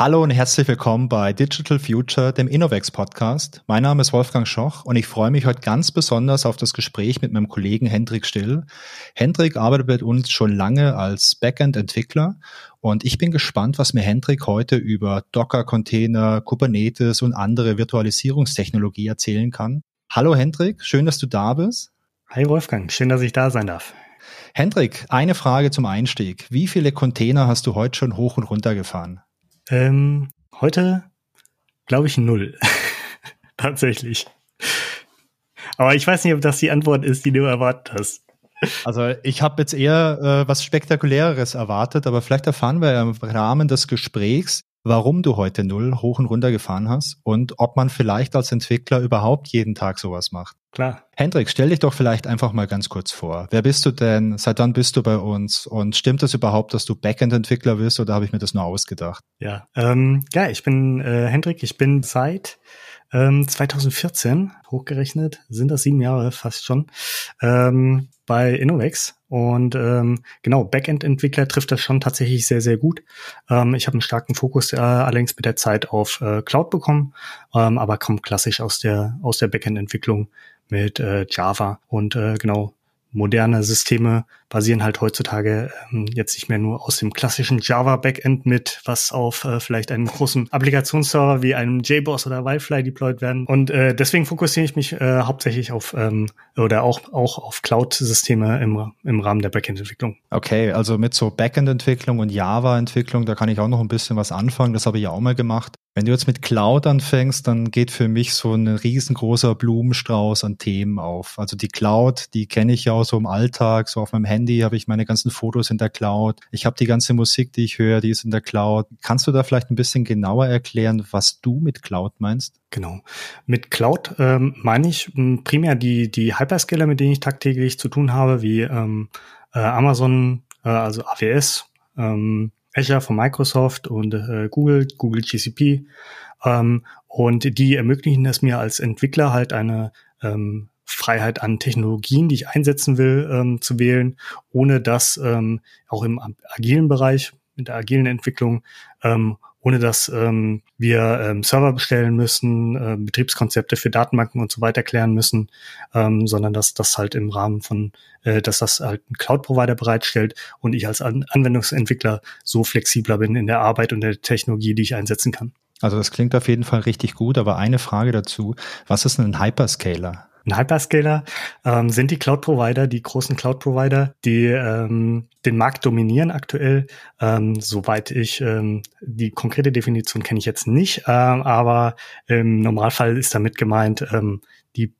Hallo und herzlich willkommen bei Digital Future, dem Innovex Podcast. Mein Name ist Wolfgang Schoch und ich freue mich heute ganz besonders auf das Gespräch mit meinem Kollegen Hendrik Still. Hendrik arbeitet mit uns schon lange als Backend-Entwickler und ich bin gespannt, was mir Hendrik heute über Docker-Container, Kubernetes und andere Virtualisierungstechnologie erzählen kann. Hallo Hendrik, schön, dass du da bist. Hi Wolfgang, schön, dass ich da sein darf. Hendrik, eine Frage zum Einstieg. Wie viele Container hast du heute schon hoch und runter gefahren? Ähm, heute glaube ich null. Tatsächlich. Aber ich weiß nicht, ob das die Antwort ist, die du erwartet hast. Also ich habe jetzt eher äh, was Spektakuläres erwartet, aber vielleicht erfahren wir im Rahmen des Gesprächs, warum du heute null hoch und runter gefahren hast und ob man vielleicht als Entwickler überhaupt jeden Tag sowas macht. Klar. Hendrik, stell dich doch vielleicht einfach mal ganz kurz vor. Wer bist du denn? Seit wann bist du bei uns? Und stimmt es überhaupt, dass du Backend-Entwickler bist oder habe ich mir das nur ausgedacht? Ja, ähm, ja, ich bin äh, Hendrik. Ich bin seit ähm, 2014 hochgerechnet, sind das sieben Jahre fast schon, ähm, bei Innovex. Und ähm, genau, Backend-Entwickler trifft das schon tatsächlich sehr, sehr gut. Ähm, ich habe einen starken Fokus äh, allerdings mit der Zeit auf äh, Cloud bekommen, ähm, aber kommt klassisch aus der, aus der Backend-Entwicklung mit äh, Java und äh, genau moderne Systeme basieren halt heutzutage ähm, jetzt nicht mehr nur aus dem klassischen Java Backend mit, was auf äh, vielleicht einem großen Applikationsserver wie einem JBoss oder Wildfly deployed werden. Und äh, deswegen fokussiere ich mich äh, hauptsächlich auf ähm, oder auch auch auf Cloud-Systeme im, im Rahmen der Backend-Entwicklung. Okay, also mit so Backend-Entwicklung und Java-Entwicklung, da kann ich auch noch ein bisschen was anfangen. Das habe ich ja auch mal gemacht. Wenn du jetzt mit Cloud anfängst, dann geht für mich so ein riesengroßer Blumenstrauß an Themen auf. Also die Cloud, die kenne ich ja auch so im Alltag, so auf meinem Handy habe ich meine ganzen Fotos in der Cloud. Ich habe die ganze Musik, die ich höre, die ist in der Cloud. Kannst du da vielleicht ein bisschen genauer erklären, was du mit Cloud meinst? Genau. Mit Cloud ähm, meine ich ähm, primär die, die Hyperscaler, mit denen ich tagtäglich zu tun habe, wie ähm, äh, Amazon, äh, also AWS, ähm, Azure von Microsoft und äh, Google, Google GCP. Ähm, und die ermöglichen es mir als Entwickler halt eine ähm, Freiheit an Technologien, die ich einsetzen will, ähm, zu wählen, ohne dass ähm, auch im agilen Bereich mit der agilen Entwicklung ähm, ohne dass ähm, wir ähm, Server bestellen müssen, äh, Betriebskonzepte für Datenbanken und so weiter klären müssen, ähm, sondern dass das halt im Rahmen von, äh, dass das halt ein Cloud-Provider bereitstellt und ich als An Anwendungsentwickler so flexibler bin in der Arbeit und der Technologie, die ich einsetzen kann. Also das klingt auf jeden Fall richtig gut, aber eine Frage dazu. Was ist ein Hyperscaler? Ein Hyperscaler ähm, sind die Cloud-Provider, die großen Cloud-Provider, die ähm, den Markt dominieren aktuell. Ähm, soweit ich ähm, die konkrete Definition kenne ich jetzt nicht, ähm, aber im Normalfall ist damit gemeint ähm, die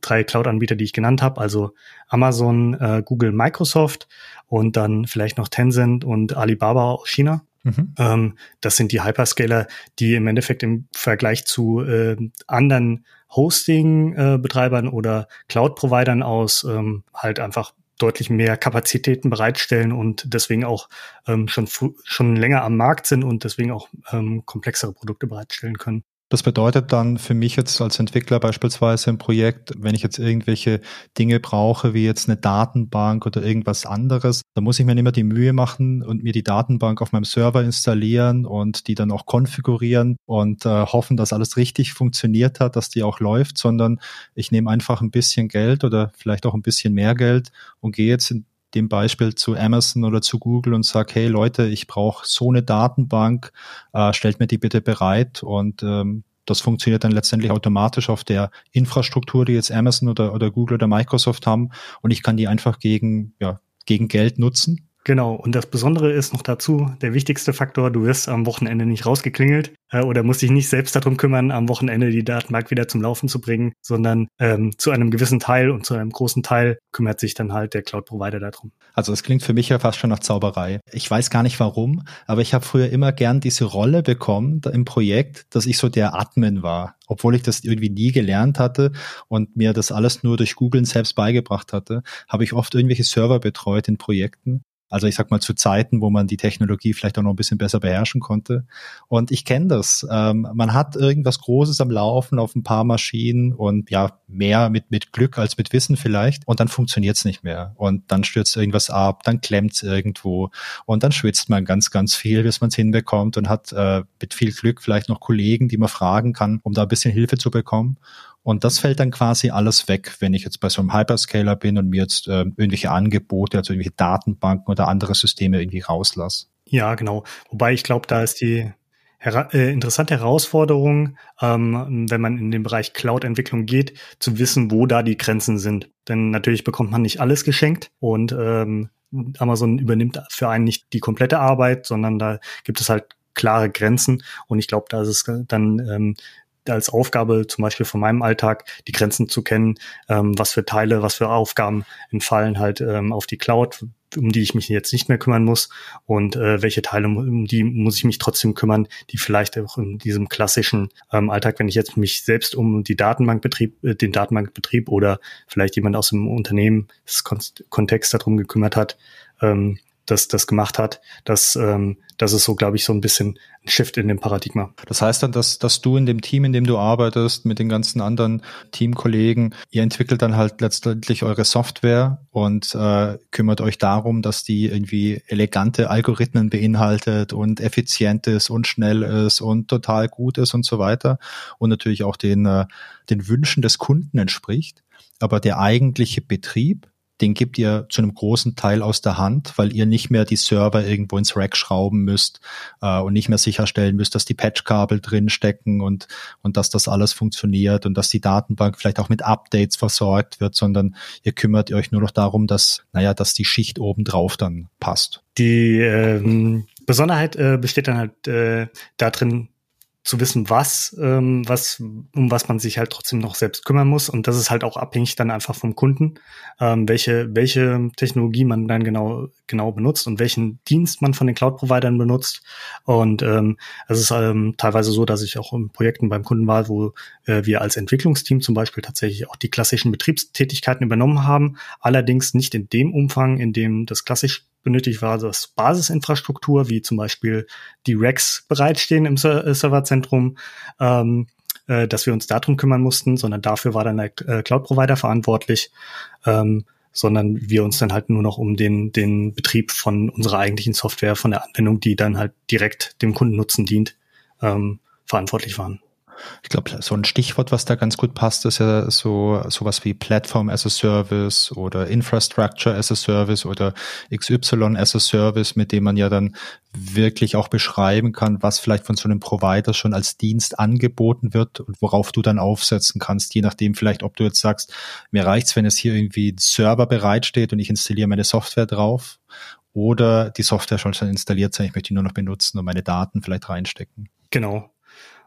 drei Cloud-Anbieter, die ich genannt habe, also Amazon, äh, Google, Microsoft und dann vielleicht noch Tencent und Alibaba aus China. Mhm. Ähm, das sind die Hyperscaler, die im Endeffekt im Vergleich zu äh, anderen Hosting-Betreibern oder Cloud-Providern aus ähm, halt einfach deutlich mehr Kapazitäten bereitstellen und deswegen auch ähm, schon, schon länger am Markt sind und deswegen auch ähm, komplexere Produkte bereitstellen können. Das bedeutet dann für mich jetzt als Entwickler beispielsweise im Projekt, wenn ich jetzt irgendwelche Dinge brauche, wie jetzt eine Datenbank oder irgendwas anderes, da muss ich mir nicht mehr die Mühe machen und mir die Datenbank auf meinem Server installieren und die dann auch konfigurieren und äh, hoffen, dass alles richtig funktioniert hat, dass die auch läuft, sondern ich nehme einfach ein bisschen Geld oder vielleicht auch ein bisschen mehr Geld und gehe jetzt in dem Beispiel zu Amazon oder zu Google und sage, hey Leute, ich brauche so eine Datenbank, äh, stellt mir die bitte bereit. Und ähm, das funktioniert dann letztendlich automatisch auf der Infrastruktur, die jetzt Amazon oder, oder Google oder Microsoft haben. Und ich kann die einfach gegen, ja, gegen Geld nutzen Genau, und das Besondere ist noch dazu, der wichtigste Faktor, du wirst am Wochenende nicht rausgeklingelt äh, oder musst dich nicht selbst darum kümmern, am Wochenende die Datenbank wieder zum Laufen zu bringen, sondern ähm, zu einem gewissen Teil und zu einem großen Teil kümmert sich dann halt der Cloud-Provider darum. Also es klingt für mich ja fast schon nach Zauberei. Ich weiß gar nicht warum, aber ich habe früher immer gern diese Rolle bekommen im Projekt, dass ich so der Admin war obwohl ich das irgendwie nie gelernt hatte und mir das alles nur durch Googlen selbst beigebracht hatte, habe ich oft irgendwelche Server betreut in Projekten Also ich sag mal zu Zeiten, wo man die Technologie vielleicht auch noch ein bisschen besser beherrschen konnte. Und ich kenne das. Ähm, man hat irgendwas Großes am Laufen auf ein paar Maschinen und ja, mehr mit, mit Glück als mit Wissen vielleicht. Und dann funktioniert es nicht mehr. Und dann stürzt irgendwas ab, dann klemmt es irgendwo und dann schwitzt man ganz, ganz viel, bis man es hinbekommt und hat äh, mit viel Glück vielleicht noch Kollegen, die man fragen kann, um da ein bisschen Hilfe zu bekommen. Und das fällt dann quasi alles weg, wenn ich jetzt bei so einem Hyperscaler bin und mir jetzt äh, irgendwelche Angebote, also irgendwelche Datenbanken oder andere Systeme irgendwie rauslasse. Ja, genau. Wobei ich glaube, da ist die hera äh, interessante Herausforderung, ähm, wenn man in den Bereich Cloud-Entwicklung geht, zu wissen, wo da die Grenzen sind. Denn natürlich bekommt man nicht alles geschenkt und ähm, Amazon übernimmt für einen nicht die komplette Arbeit, sondern da gibt es halt klare Grenzen. Und ich glaube, da ist es dann ähm, als Aufgabe zum Beispiel von meinem Alltag, die Grenzen zu kennen, ähm, was für Teile, was für Aufgaben entfallen halt ähm, auf die Cloud, um die ich mich jetzt nicht mehr kümmern muss und äh, welche Teile, um die muss ich mich trotzdem kümmern, die vielleicht auch in diesem klassischen ähm, Alltag, wenn ich jetzt mich selbst um die Datenbankbetrieb, äh, den Datenbankbetrieb oder vielleicht jemand aus dem Unternehmenskontext darum gekümmert hat, ähm, das, das gemacht hat. Das, ähm, das ist so, glaube ich, so ein bisschen ein Shift in dem Paradigma. Das heißt dann, dass, dass du in dem Team, in dem du arbeitest, mit den ganzen anderen Teamkollegen, ihr entwickelt dann halt letztendlich eure Software und äh, kümmert euch darum, dass die irgendwie elegante Algorithmen beinhaltet und effizient ist und schnell ist und total gut ist und so weiter und natürlich auch den, äh, den Wünschen des Kunden entspricht. Aber der eigentliche Betrieb, den gebt ihr zu einem großen Teil aus der Hand, weil ihr nicht mehr die Server irgendwo ins Rack schrauben müsst äh, und nicht mehr sicherstellen müsst, dass die Patchkabel drin stecken und, und dass das alles funktioniert und dass die Datenbank vielleicht auch mit Updates versorgt wird, sondern ihr kümmert euch nur noch darum, dass, naja, dass die Schicht oben drauf dann passt. Die ähm, Besonderheit äh, besteht dann halt äh, darin, zu wissen, was, ähm, was, um was man sich halt trotzdem noch selbst kümmern muss. Und das ist halt auch abhängig dann einfach vom Kunden, ähm, welche, welche Technologie man dann genau, genau benutzt und welchen Dienst man von den Cloud-Providern benutzt. Und ähm, es ist ähm, teilweise so, dass ich auch in Projekten beim Kunden war, wo äh, wir als Entwicklungsteam zum Beispiel tatsächlich auch die klassischen Betriebstätigkeiten übernommen haben, allerdings nicht in dem Umfang, in dem das klassisch benötigt war das Basisinfrastruktur, wie zum Beispiel die Racks bereitstehen im äh, Serverzentrum, ähm, äh, dass wir uns darum kümmern mussten, sondern dafür war dann der äh, Cloud-Provider verantwortlich, ähm, sondern wir uns dann halt nur noch um den, den Betrieb von unserer eigentlichen Software, von der Anwendung, die dann halt direkt dem Kundennutzen dient, ähm, verantwortlich waren. Ich glaube, so ein Stichwort, was da ganz gut passt, ist ja so sowas wie Platform as a Service oder Infrastructure as a Service oder XY as a Service, mit dem man ja dann wirklich auch beschreiben kann, was vielleicht von so einem Provider schon als Dienst angeboten wird und worauf du dann aufsetzen kannst, je nachdem vielleicht, ob du jetzt sagst, mir reicht's, wenn es hier irgendwie ein Server bereitsteht und ich installiere meine Software drauf oder die Software schon installiert sein, ich möchte die nur noch benutzen und meine Daten vielleicht reinstecken. Genau,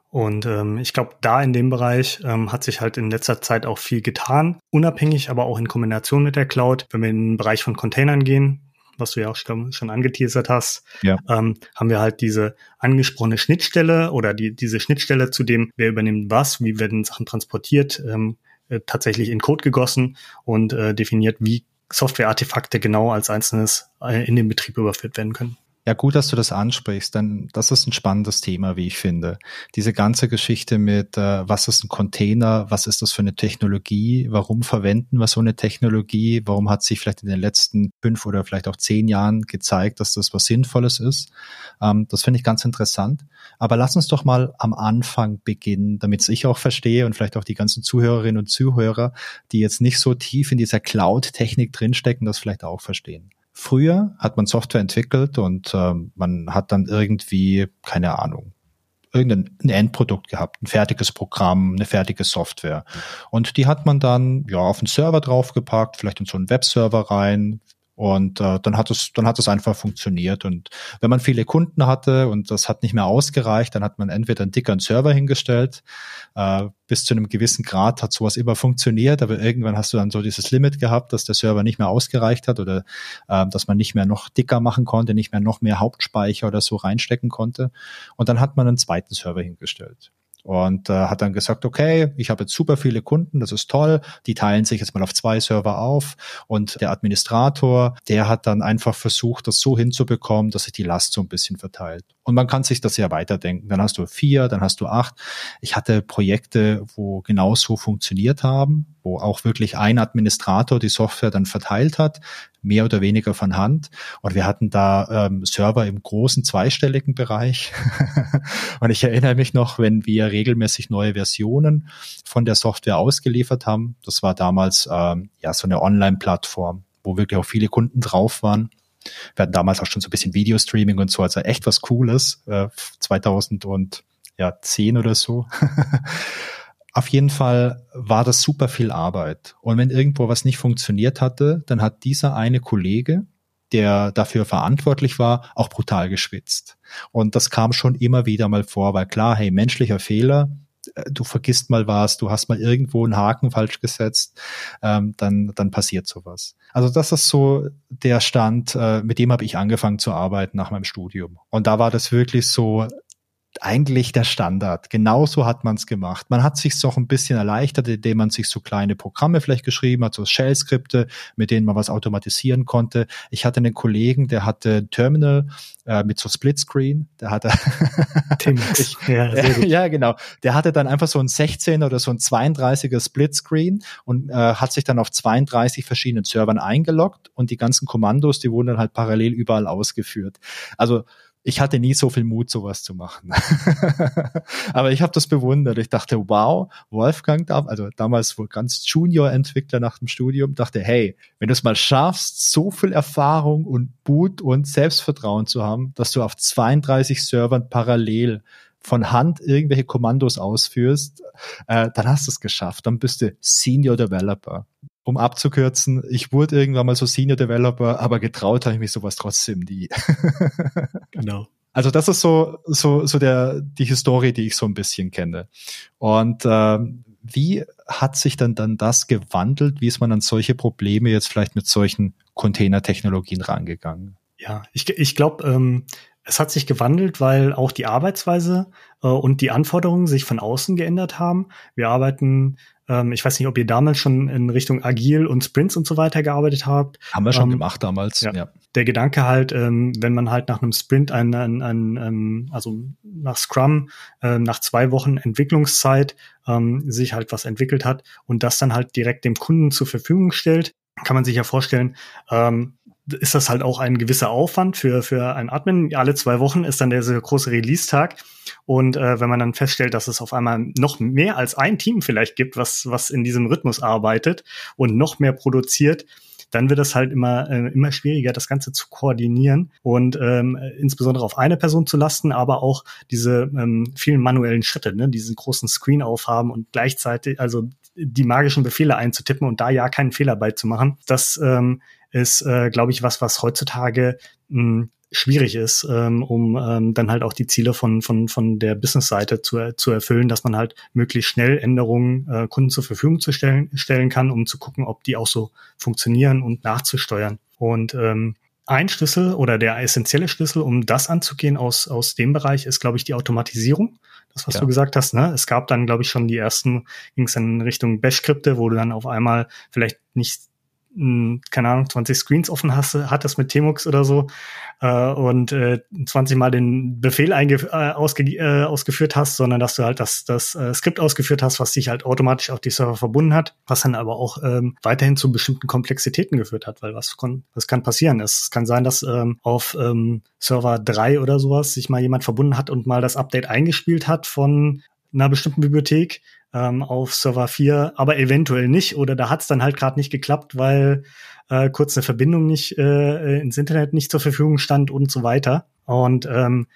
und ähm, ich glaube, da in dem Bereich ähm, hat sich halt in letzter Zeit auch viel getan, unabhängig, aber auch in Kombination mit der Cloud. Wenn wir in den Bereich von Containern gehen, was du ja auch schon, angeteasert hast, ja. ähm, haben wir halt diese angesprochene Schnittstelle oder die, diese Schnittstelle zu dem, wer übernimmt was, wie werden Sachen transportiert, ähm, äh, tatsächlich in Code gegossen und äh, definiert, wie Software-Artefakte genau als einzelnes äh, in den Betrieb überführt werden können. Ja, gut, dass du das ansprichst, denn das ist ein spannendes Thema, wie ich finde. Diese ganze Geschichte mit, äh, was ist ein Container, was ist das für eine Technologie, warum verwenden wir so eine Technologie, warum hat sich vielleicht in den letzten fünf oder vielleicht auch zehn Jahren gezeigt, dass das was Sinnvolles ist. Ähm, das finde ich ganz interessant. Aber lass uns doch mal am Anfang beginnen, damit ich auch verstehe und vielleicht auch die ganzen Zuhörerinnen und Zuhörer, die jetzt nicht so tief in dieser Cloud-Technik drinstecken, das vielleicht auch verstehen. Früher hat man Software entwickelt und äh, man hat dann irgendwie, keine Ahnung, irgendein Endprodukt gehabt, ein fertiges Programm, eine fertige Software. Und die hat man dann ja auf einen Server draufgepackt, vielleicht in so einen Webserver rein, und äh, dann hat es, dann hat es einfach funktioniert. Und wenn man viele Kunden hatte und das hat nicht mehr ausgereicht, dann hat man entweder einen dickeren Server hingestellt. Äh, bis zu einem gewissen Grad hat sowas immer funktioniert, aber irgendwann hast du dann so dieses Limit gehabt, dass der Server nicht mehr ausgereicht hat oder äh, dass man nicht mehr noch dicker machen konnte, nicht mehr noch mehr Hauptspeicher oder so reinstecken konnte. Und dann hat man einen zweiten Server hingestellt. Und äh, hat dann gesagt, okay, ich habe jetzt super viele Kunden, das ist toll, die teilen sich jetzt mal auf zwei Server auf und der Administrator, der hat dann einfach versucht, das so hinzubekommen, dass sich die Last so ein bisschen verteilt. Und man kann sich das ja weiterdenken. Dann hast du vier, dann hast du acht. Ich hatte Projekte, wo genau so funktioniert haben, wo auch wirklich ein Administrator die Software dann verteilt hat, mehr oder weniger von Hand. Und wir hatten da ähm, Server im großen zweistelligen Bereich. und ich erinnere mich noch, wenn wir regelmäßig neue Versionen von der Software ausgeliefert haben. Das war damals ähm, ja so eine Online-Plattform, wo wirklich auch viele Kunden drauf waren. Wir hatten damals auch schon so ein bisschen Videostreaming und so, also echt was Cooles, äh, 2010 oder so. Auf jeden Fall war das super viel Arbeit. Und wenn irgendwo was nicht funktioniert hatte, dann hat dieser eine Kollege, der dafür verantwortlich war, auch brutal geschwitzt. Und das kam schon immer wieder mal vor, weil klar, hey, menschlicher Fehler, äh, du vergisst mal was, du hast mal irgendwo einen Haken falsch gesetzt, ähm, dann, dann passiert sowas. Also das ist so der Stand, äh, mit dem habe ich angefangen zu arbeiten nach meinem Studium. Und da war das wirklich so, eigentlich der Standard. Genauso hat man es gemacht. Man hat sich auch ein bisschen erleichtert, indem man sich so kleine Programme vielleicht geschrieben hat, so Shell-Skripte, mit denen man was automatisieren konnte. Ich hatte einen Kollegen, der hatte Terminal äh, mit so Splitscreen. Der hatte ich, ja, ja, genau. Der hatte dann einfach so ein 16 oder so ein 32er Splitscreen und äh, hat sich dann auf 32 verschiedenen Servern eingeloggt und die ganzen Kommandos, die wurden dann halt parallel überall ausgeführt. Also ich hatte nie so viel Mut, sowas zu machen. Aber ich habe das bewundert. Ich dachte, wow, Wolfgang also damals wohl ganz Junior-Entwickler nach dem Studium, dachte, hey, wenn du es mal schaffst, so viel Erfahrung und Mut und Selbstvertrauen zu haben, dass du auf 32 Servern parallel von Hand irgendwelche Kommandos ausführst, äh, dann hast du es geschafft. Dann bist du Senior Developer um abzukürzen, ich wurde irgendwann mal so Senior Developer, aber getraut habe ich mich sowas trotzdem nie. genau. Also das ist so so so der die Historie, die ich so ein bisschen kenne. Und ähm, wie hat sich dann dann das gewandelt? Wie ist man an solche Probleme jetzt vielleicht mit solchen Container-Technologien rangegangen? Ja, ich, ich glaube, ähm, es hat sich gewandelt, weil auch die Arbeitsweise äh, und die Anforderungen sich von außen geändert haben. Wir arbeiten ähm, ich weiß nicht, ob ihr damals schon in Richtung Agil und Sprints und so weiter gearbeitet habt. Haben wir schon ähm, gemacht damals, ja. ja. Der Gedanke halt, ähm, wenn man halt nach einem Sprint, ein, ein, ein, ähm, also nach Scrum, äh, nach zwei Wochen Entwicklungszeit ähm, sich halt was entwickelt hat und das dann halt direkt dem Kunden zur Verfügung stellt, kann man sich ja vorstellen, ähm, ist das halt auch ein gewisser Aufwand für, für einen Admin. Alle zwei Wochen ist dann der große Release-Tag. Und äh, wenn man dann feststellt, dass es auf einmal noch mehr als ein Team vielleicht gibt, was, was in diesem Rhythmus arbeitet und noch mehr produziert, dann wird es halt immer, äh, immer schwieriger, das Ganze zu koordinieren und ähm, insbesondere auf eine Person zu lasten, aber auch diese ähm, vielen manuellen Schritte, ne, diesen großen Screen aufhaben und gleichzeitig, also die magischen Befehle einzutippen und da ja keinen Fehler beizumachen. Das ähm, ist, äh, glaube ich, was, was heutzutage mh, hm, schwierig ist, ähm, um ähm, dann halt auch die Ziele von, von, von der Business-Seite zu, zu erfüllen, dass man halt möglichst schnell Änderungen äh, Kunden zur Verfügung zu stellen, stellen kann, um zu gucken, ob die auch so funktionieren und nachzusteuern. Und ähm, ein Schlüssel oder der essentielle Schlüssel, um das anzugehen aus, aus dem Bereich, ist, glaube ich, die Automatisierung. Das, was ja. du gesagt hast, ne? Es gab dann, glaube ich, schon die ersten, ging es in Richtung Bash-Skripte, wo du dann auf einmal vielleicht nicht keine Ahnung, 20 Screens offen hast, hattest mit Tmux oder so äh, und äh, 20 Mal den Befehl einge äh, ausge äh, ausgeführt hast, sondern dass du halt das, das äh, Skript ausgeführt hast, was sich halt automatisch auf die Server verbunden hat, was dann aber auch ähm, weiterhin zu bestimmten Komplexitäten geführt hat, weil was, was kann passieren? Es kann sein, dass ähm, auf ähm, Server 3 oder sowas sich mal jemand verbunden hat und mal das Update eingespielt hat von einer bestimmten Bibliothek ähm, auf Server 4, aber eventuell nicht. Oder da hat es dann halt gerade nicht geklappt, weil äh, kurz eine Verbindung nicht äh, ins Internet nicht zur Verfügung stand und so weiter. Und ähm,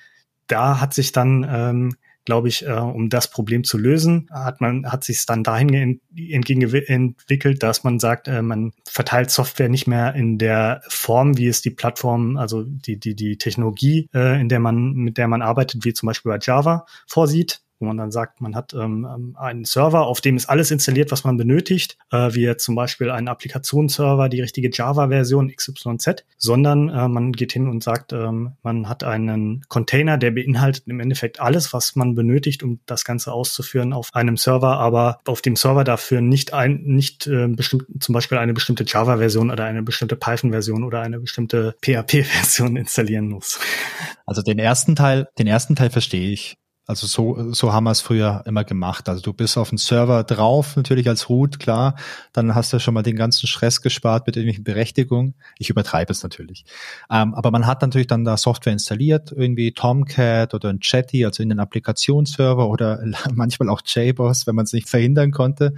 da hat sich dann, ähm, glaube ich, äh, um das Problem zu lösen, hat man hat sich dann dahin entwickelt, dass man sagt, äh, man verteilt Software nicht mehr in der Form, wie es die Plattform, also die die die Technologie, äh, in der man mit der man arbeitet, wie zum Beispiel bei Java vorsieht, wo man dann sagt, man hat ähm, ähm, einen Server, auf dem ist alles installiert, was man benötigt, äh, wie zum Beispiel einen Applikationsserver, die richtige Java-Version XYZ, sondern äh, man geht hin und sagt, ähm, man hat einen Container, der beinhaltet im Endeffekt alles, was man benötigt, um das Ganze auszuführen auf einem Server, aber auf dem Server dafür nicht ein, nicht äh, bestimmt, zum Beispiel eine bestimmte Java-Version oder eine bestimmte Python-Version oder eine bestimmte PHP-Version installieren muss. Also den ersten Teil, den ersten Teil verstehe ich. Also so, so haben wir es früher immer gemacht. Also du bist auf den Server drauf, natürlich als Root, klar. Dann hast du schon mal den ganzen Stress gespart mit irgendwelchen Berechtigungen. Ich übertreibe es natürlich. Ähm, aber man hat natürlich dann da Software installiert, irgendwie Tomcat oder ein Chatty, also in den Applikationsserver oder manchmal auch JBoss, wenn man es nicht verhindern konnte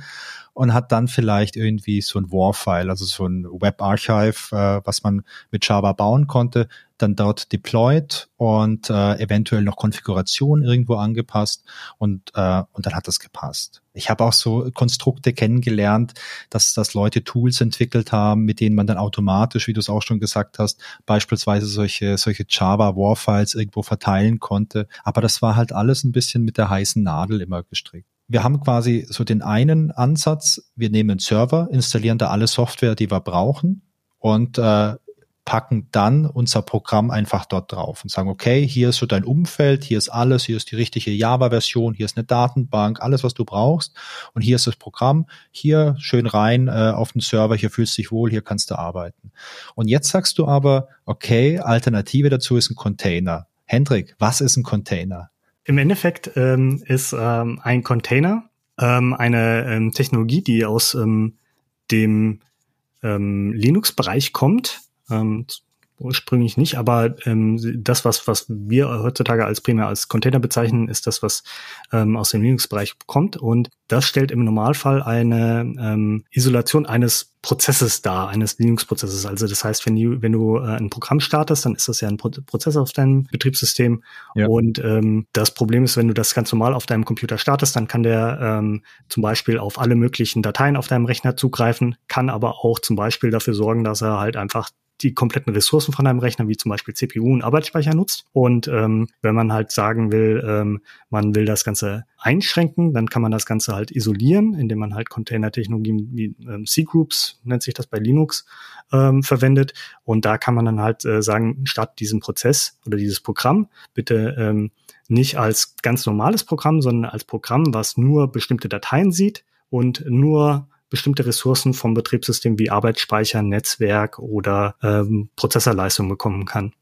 und hat dann vielleicht irgendwie so ein WAR-File, also so ein Web-Archive, äh, was man mit Java bauen konnte, dann dort deployed und äh, eventuell noch Konfiguration irgendwo angepasst und, äh, und dann hat das gepasst. Ich habe auch so Konstrukte kennengelernt, dass, dass Leute Tools entwickelt haben, mit denen man dann automatisch, wie du es auch schon gesagt hast, beispielsweise solche, solche Java War-Files irgendwo verteilen konnte. Aber das war halt alles ein bisschen mit der heißen Nadel immer gestrickt wir haben quasi so den einen Ansatz, wir nehmen einen Server, installieren da alle Software, die wir brauchen und äh, packen dann unser Programm einfach dort drauf und sagen, okay, hier ist so dein Umfeld, hier ist alles, hier ist die richtige Java-Version, hier ist eine Datenbank, alles, was du brauchst und hier ist das Programm, hier schön rein äh, auf den Server, hier fühlst du dich wohl, hier kannst du arbeiten. Und jetzt sagst du aber, okay, Alternative dazu ist ein Container. Hendrik, was ist ein Container? Im Endeffekt ähm, ist ähm, ein Container ähm, eine ähm, Technologie, die aus ähm, dem ähm, Linux-Bereich kommt. Ähm, ursprünglich nicht, aber ähm, das, was, was wir heutzutage als primär als Container bezeichnen, ist das, was ähm, aus dem Linux-Bereich kommt. Und das stellt im Normalfall eine ähm, Isolation eines Prozesses dar, eines Linux-Prozesses. Also das heißt, wenn du, wenn du äh, ein Programm startest, dann ist das ja ein Pro Prozess auf deinem Betriebssystem. Ja. Und ähm, das Problem ist, wenn du das ganz normal auf deinem Computer startest, dann kann der ähm, zum Beispiel auf alle möglichen Dateien auf deinem Rechner zugreifen, kann aber auch zum Beispiel dafür sorgen, dass er halt einfach die kompletten Ressourcen von einem Rechner, wie zum Beispiel CPU und Arbeitsspeicher nutzt. Und ähm, wenn man halt sagen will, ähm, man will das Ganze einschränken, dann kann man das Ganze halt isolieren, indem man halt Container-Technologien wie ähm, C-Groups, nennt sich das bei Linux, ähm, verwendet. Und da kann man dann halt äh, sagen, statt diesem Prozess oder dieses Programm, bitte ähm, nicht als ganz normales Programm, sondern als Programm, was nur bestimmte Dateien sieht und nur bestimmte Ressourcen vom Betriebssystem wie Arbeitsspeicher, Netzwerk oder ähm, Prozessorleistung bekommen kann.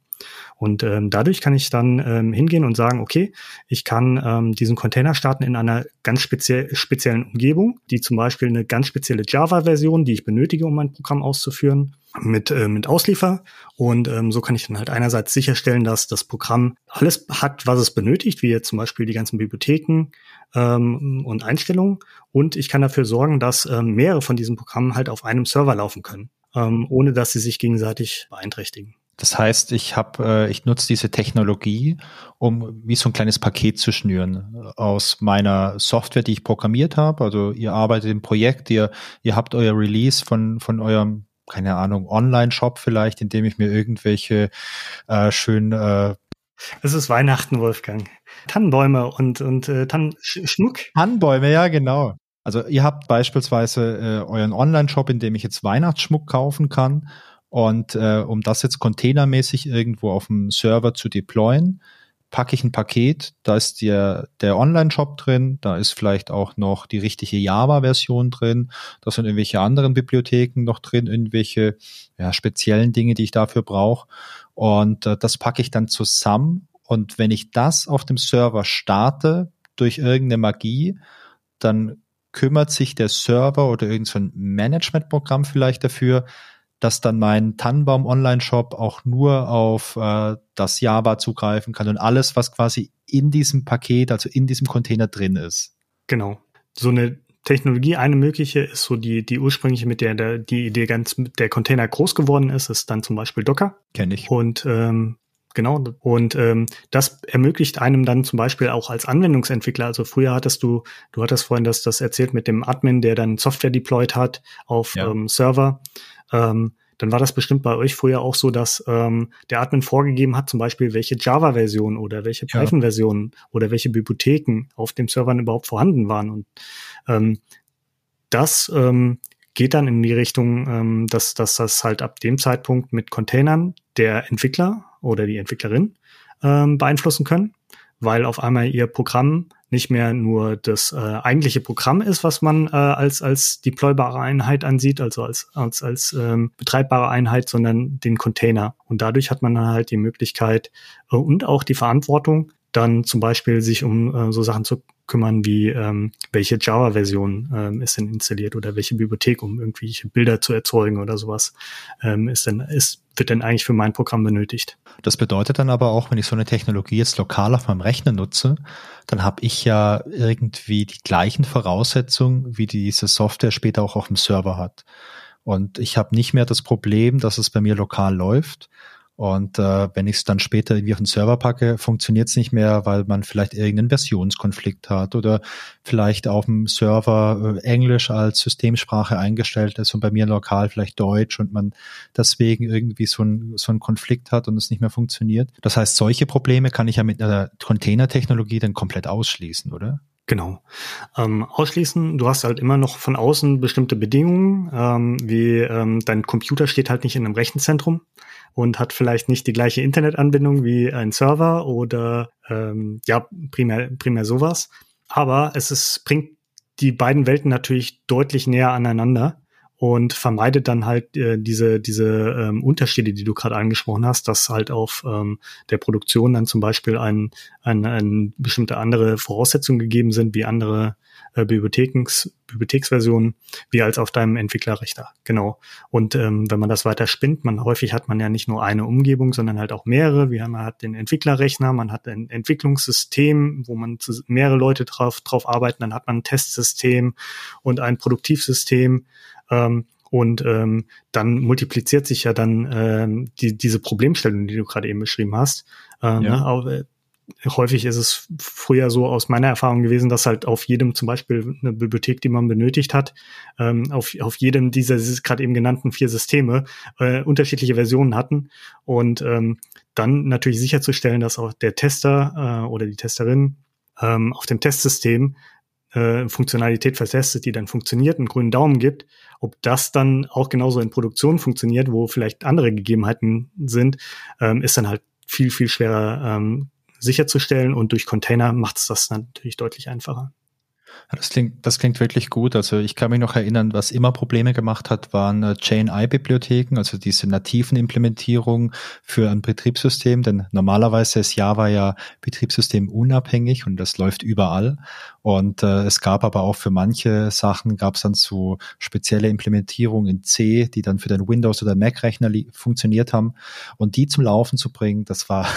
Und ähm, dadurch kann ich dann ähm, hingehen und sagen, okay, ich kann ähm, diesen Container starten in einer ganz speziell, speziellen Umgebung, die zum Beispiel eine ganz spezielle Java-Version, die ich benötige, um mein Programm auszuführen, mit, äh, mit Ausliefer. Und ähm, so kann ich dann halt einerseits sicherstellen, dass das Programm alles hat, was es benötigt, wie jetzt zum Beispiel die ganzen Bibliotheken ähm, und Einstellungen. Und ich kann dafür sorgen, dass ähm, mehrere von diesen Programmen halt auf einem Server laufen können, ähm, ohne dass sie sich gegenseitig beeinträchtigen. Das heißt, ich habe, äh, ich nutze diese Technologie, um wie so ein kleines Paket zu schnüren aus meiner Software, die ich programmiert habe. Also ihr arbeitet im Projekt, ihr, ihr habt euer Release von, von eurem keine Ahnung, Online-Shop vielleicht, in dem ich mir irgendwelche äh, schön äh, es ist Weihnachten, Wolfgang. Tannenbäume und, und äh, Tannenschmuck. Tannenbäume, ja, genau. Also ihr habt beispielsweise äh, euren Online-Shop, in dem ich jetzt Weihnachtsschmuck kaufen kann. Und äh, um das jetzt containermäßig irgendwo auf dem Server zu deployen, packe ich ein Paket, da ist der, der Online-Shop drin, da ist vielleicht auch noch die richtige Java-Version drin, da sind irgendwelche anderen Bibliotheken noch drin, irgendwelche ja, speziellen Dinge, die ich dafür brauche. Und äh, das packe ich dann zusammen. Und wenn ich das auf dem Server starte, durch irgendeine Magie, dann kümmert sich der Server oder irgendein so Managementprogramm vielleicht dafür, dass dann mein Tannenbaum Online-Shop auch nur auf äh, das Java zugreifen kann und alles, was quasi in diesem Paket, also in diesem Container drin ist. Genau. So eine Technologie, eine mögliche ist so die, die ursprüngliche, mit der, der die Idee ganz der Container groß geworden ist, ist dann zum Beispiel Docker. Kenne ich. Und ähm, Genau. Und ähm, das ermöglicht einem dann zum Beispiel auch als Anwendungsentwickler. Also früher hattest du, du hattest vorhin das, das erzählt mit dem Admin, der dann Software deployed hat auf ja. ähm, Server. Ähm, dann war das bestimmt bei euch früher auch so, dass ähm, der Admin vorgegeben hat, zum Beispiel, welche Java-Version oder welche Python-Version oder welche Bibliotheken auf dem Servern überhaupt vorhanden waren. Und ähm, das ähm, geht dann in die Richtung, ähm, dass, dass das halt ab dem Zeitpunkt mit Containern der Entwickler oder die Entwicklerin ähm, beeinflussen können, weil auf einmal ihr Programm nicht mehr nur das äh, eigentliche Programm ist, was man äh, als als deploybare Einheit ansieht, also als als als ähm, betreibbare Einheit, sondern den Container. Und dadurch hat man dann halt die Möglichkeit äh, und auch die Verantwortung, dann zum Beispiel sich um äh, so Sachen zu kümmern wie ähm, welche Java-Version ähm, ist denn installiert oder welche Bibliothek, um irgendwelche Bilder zu erzeugen oder sowas ähm, ist denn ist wird denn eigentlich für mein Programm benötigt. Das bedeutet dann aber auch, wenn ich so eine Technologie jetzt lokal auf meinem Rechner nutze, dann habe ich ja irgendwie die gleichen Voraussetzungen, wie diese Software später auch auf dem Server hat. Und ich habe nicht mehr das Problem, dass es bei mir lokal läuft, und äh, wenn ich es dann später irgendwie auf den Server packe, funktioniert es nicht mehr, weil man vielleicht irgendeinen Versionskonflikt hat oder vielleicht auf dem Server äh, Englisch als Systemsprache eingestellt ist und bei mir lokal vielleicht Deutsch und man deswegen irgendwie so, ein, so einen Konflikt hat und es nicht mehr funktioniert. Das heißt, solche Probleme kann ich ja mit einer Containertechnologie dann komplett ausschließen, oder? Genau. Ähm, ausschließen, du hast halt immer noch von außen bestimmte Bedingungen, ähm, wie ähm, dein Computer steht halt nicht in einem Rechenzentrum und hat vielleicht nicht die gleiche Internetanbindung wie ein Server oder ähm, ja, primär, primär sowas. Aber es ist, bringt die beiden Welten natürlich deutlich näher aneinander und vermeidet dann halt äh, diese, diese ähm, Unterschiede, die du gerade angesprochen hast, dass halt auf ähm, der Produktion dann zum Beispiel ein, ein, ein bestimmte andere Voraussetzungen gegeben sind, wie andere äh, Bibliotheks, Bibliotheksversionen, wie als auf deinem Entwicklerrechner. Genau. Und ähm, wenn man das weiter spinnt, man häufig hat man ja nicht nur eine Umgebung, sondern halt auch mehrere. Wie man hat den Entwicklerrechner, man hat ein Entwicklungssystem, wo man mehrere Leute drauf, drauf arbeiten, dann hat man ein Testsystem und ein Produktivsystem ähm, und ähm, dann multipliziert sich ja dann ähm, die, diese Problemstellung, die du gerade eben beschrieben hast. Ähm, ja. ne, auch, äh, häufig ist es früher so aus meiner Erfahrung gewesen, dass halt auf jedem zum Beispiel eine Bibliothek, die man benötigt hat, ähm, auf, auf jedem dieser gerade eben genannten vier Systeme äh, unterschiedliche Versionen hatten und ähm, dann natürlich sicherzustellen, dass auch der Tester äh, oder die Testerin ähm, auf dem Testsystem äh, Funktionalität vertestet, die dann funktioniert, einen grünen Daumen gibt, ob das dann auch genauso in Produktion funktioniert, wo vielleicht andere Gegebenheiten sind, ähm, ist dann halt viel, viel schwerer ähm, sicherzustellen und durch Container macht es das natürlich deutlich einfacher. Das klingt, das klingt wirklich gut. Also ich kann mich noch erinnern, was immer Probleme gemacht hat, waren äh, Chain-I-Bibliotheken, also diese nativen Implementierungen für ein Betriebssystem. Denn normalerweise ist Java ja Betriebssystem unabhängig und das läuft überall. Und äh, es gab aber auch für manche Sachen gab es dann so spezielle Implementierungen in C, die dann für den Windows- oder Mac-Rechner funktioniert haben. Und die zum Laufen zu bringen, das war,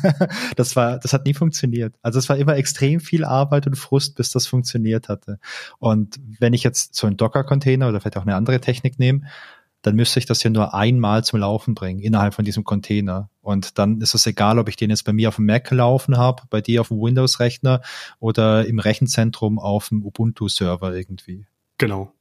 das war, das hat nie funktioniert. Also es war immer extrem viel Arbeit und Frust, bis das funktioniert hatte. Und wenn ich jetzt so einen Docker-Container oder vielleicht auch eine andere Technik nehme, dann müsste ich das ja nur einmal zum Laufen bringen innerhalb von diesem Container. Und dann ist es egal, ob ich den jetzt bei mir auf dem Mac laufen habe, bei dir auf dem Windows-Rechner oder im Rechenzentrum auf dem Ubuntu-Server irgendwie. Genau.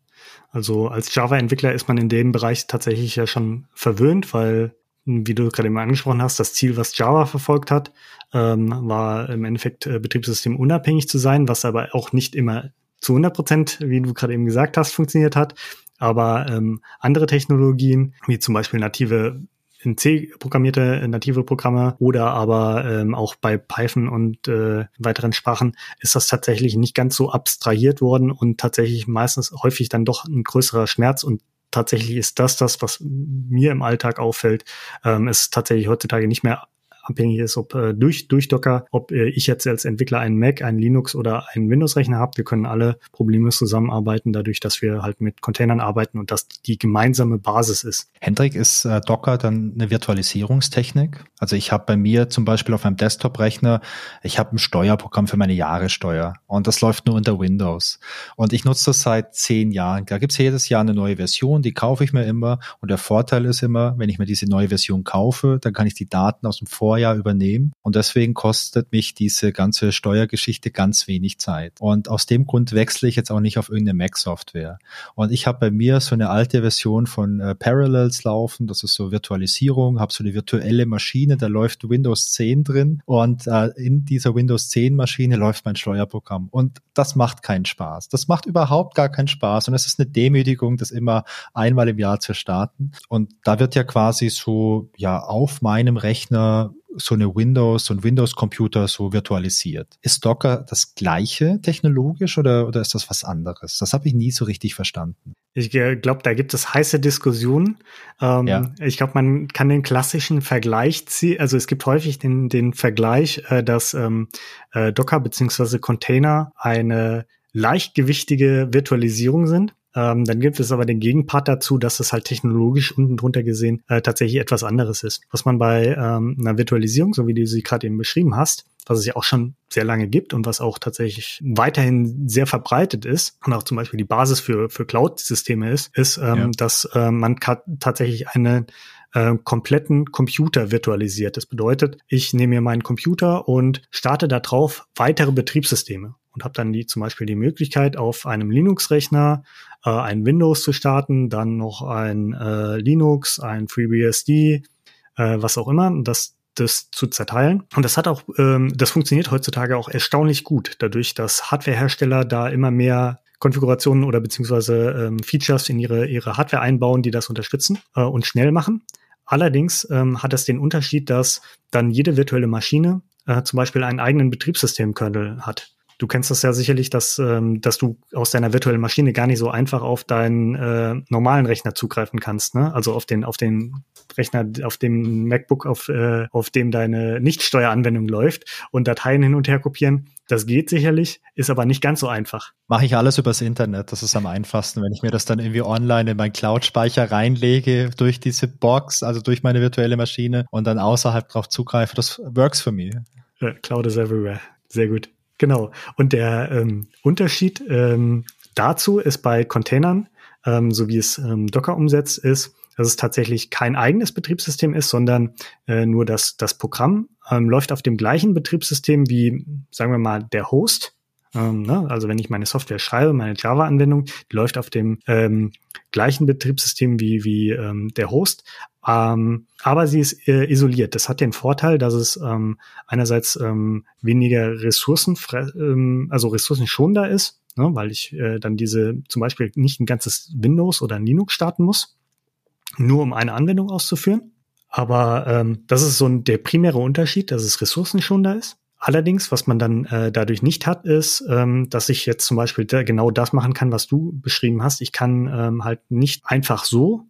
Also als Java-Entwickler ist man in dem Bereich tatsächlich ja schon verwöhnt, weil, wie du gerade eben angesprochen hast, das Ziel, was Java verfolgt hat, ähm, war im Endeffekt äh, Betriebssystem unabhängig zu sein, was aber auch nicht immer zu 100 Prozent, wie du gerade eben gesagt hast, funktioniert hat. Aber ähm, andere Technologien, wie zum Beispiel native in C programmierte native Programme oder aber ähm, auch bei Python und äh, weiteren Sprachen ist das tatsächlich nicht ganz so abstrahiert worden und tatsächlich meistens häufig dann doch ein größerer Schmerz und tatsächlich ist das das, was mir im Alltag auffällt. Ähm, ist tatsächlich heutzutage nicht mehr abhängig ist, ob äh, durch, durch Docker, ob äh, ich jetzt als Entwickler einen Mac, einen Linux oder einen Windows-Rechner habe. Wir können alle problemlos zusammenarbeiten, dadurch, dass wir halt mit Containern arbeiten und das die gemeinsame Basis ist. Hendrik, ist äh, Docker dann eine Virtualisierungstechnik? Also ich habe bei mir zum Beispiel auf meinem Desktop-Rechner, ich habe ein Steuerprogramm für meine Jahressteuer und das läuft nur unter Windows. Und ich nutze das seit zehn Jahren. Da gibt's jedes Jahr eine neue Version, die kaufe ich mir immer. Und der Vorteil ist immer, wenn ich mir diese neue Version kaufe, dann kann ich die Daten aus dem Vor Vorjahr übernehme. Und deswegen kostet mich diese ganze Steuergeschichte ganz wenig Zeit. Und aus dem Grund wechsle ich jetzt auch nicht auf irgendeine Mac-Software. Und ich habe bei mir so eine alte Version von äh, Parallels laufen. Das ist so Virtualisierung, habe so eine virtuelle Maschine, da läuft Windows 10 drin. Und äh, in dieser Windows 10 Maschine läuft mein Steuerprogramm. Und das macht keinen Spaß. Das macht überhaupt gar keinen Spaß. Und es ist eine Demütigung, das immer einmal im Jahr zu starten. Und da wird ja quasi so, ja, auf meinem Rechner so eine Windows, so ein Windows-Computer so virtualisiert. Ist Docker das gleiche technologisch oder, oder ist das was anderes? Das habe ich nie so richtig verstanden. Ich glaube, da gibt es heiße Diskussionen. Ähm, ja. Ich glaube, man kann den klassischen Vergleich ziehen. Also es gibt häufig den, den Vergleich, äh, dass ähm, äh, Docker beziehungsweise Container eine leichtgewichtige Virtualisierung sind. Ähm, dann gibt es aber den Gegenpart dazu, dass es halt technologisch unten drunter gesehen äh, tatsächlich etwas anderes ist. Was man bei ähm, einer Virtualisierung, so wie du sie gerade eben beschrieben hast, was es ja auch schon sehr lange gibt und was auch tatsächlich weiterhin sehr verbreitet ist und auch zum Beispiel die Basis für, für Cloud-Systeme ist, ist, ähm, ja. dass äh, man tatsächlich einen äh, kompletten Computer virtualisiert. Das bedeutet, ich nehme mir meinen Computer und starte darauf weitere Betriebssysteme und habe dann die zum Beispiel die Möglichkeit, auf einem Linux-Rechner äh, ein Windows zu starten, dann noch ein äh, Linux, ein FreeBSD, äh, was auch immer, das das zu zerteilen. Und das hat auch, ähm, das funktioniert heutzutage auch erstaunlich gut, dadurch, dass Hardwarehersteller da immer mehr Konfigurationen oder beziehungsweise ähm, Features in ihre, ihre Hardware einbauen, die das unterstützen äh, und schnell machen. Allerdings ähm, hat es den Unterschied, dass dann jede virtuelle Maschine äh, zum Beispiel einen eigenen Betriebssystemkernel hat. Du kennst das ja sicherlich, dass, ähm, dass du aus deiner virtuellen Maschine gar nicht so einfach auf deinen äh, normalen Rechner zugreifen kannst. Ne? Also auf den, auf den Rechner, auf dem MacBook, auf, äh, auf dem deine Nichtsteueranwendung läuft und Dateien hin und her kopieren. Das geht sicherlich, ist aber nicht ganz so einfach. Mache ich alles übers Internet. Das ist am einfachsten, wenn ich mir das dann irgendwie online in meinen Cloud-Speicher reinlege durch diese Box, also durch meine virtuelle Maschine und dann außerhalb drauf zugreife. Das works für mich. Cloud is everywhere. Sehr gut. Genau. Und der ähm, Unterschied ähm, dazu ist bei Containern, ähm, so wie es ähm, Docker umsetzt, ist, dass es tatsächlich kein eigenes Betriebssystem ist, sondern äh, nur das, das Programm ähm, läuft auf dem gleichen Betriebssystem wie, sagen wir mal, der Host. Ähm, ne? Also wenn ich meine Software schreibe, meine Java-Anwendung, die läuft auf dem ähm, gleichen Betriebssystem wie, wie ähm, der Host, ähm, aber sie ist äh, isoliert. Das hat den Vorteil, dass es ähm, einerseits ähm, weniger Ressourcen, ähm, also ressourcenschonender ist, ne, weil ich äh, dann diese zum Beispiel nicht ein ganzes Windows oder ein Linux starten muss, nur um eine Anwendung auszuführen. Aber ähm, das ist so ein, der primäre Unterschied, dass es ressourcenschonender ist. Allerdings, was man dann äh, dadurch nicht hat, ist, ähm, dass ich jetzt zum Beispiel da genau das machen kann, was du beschrieben hast. Ich kann ähm, halt nicht einfach so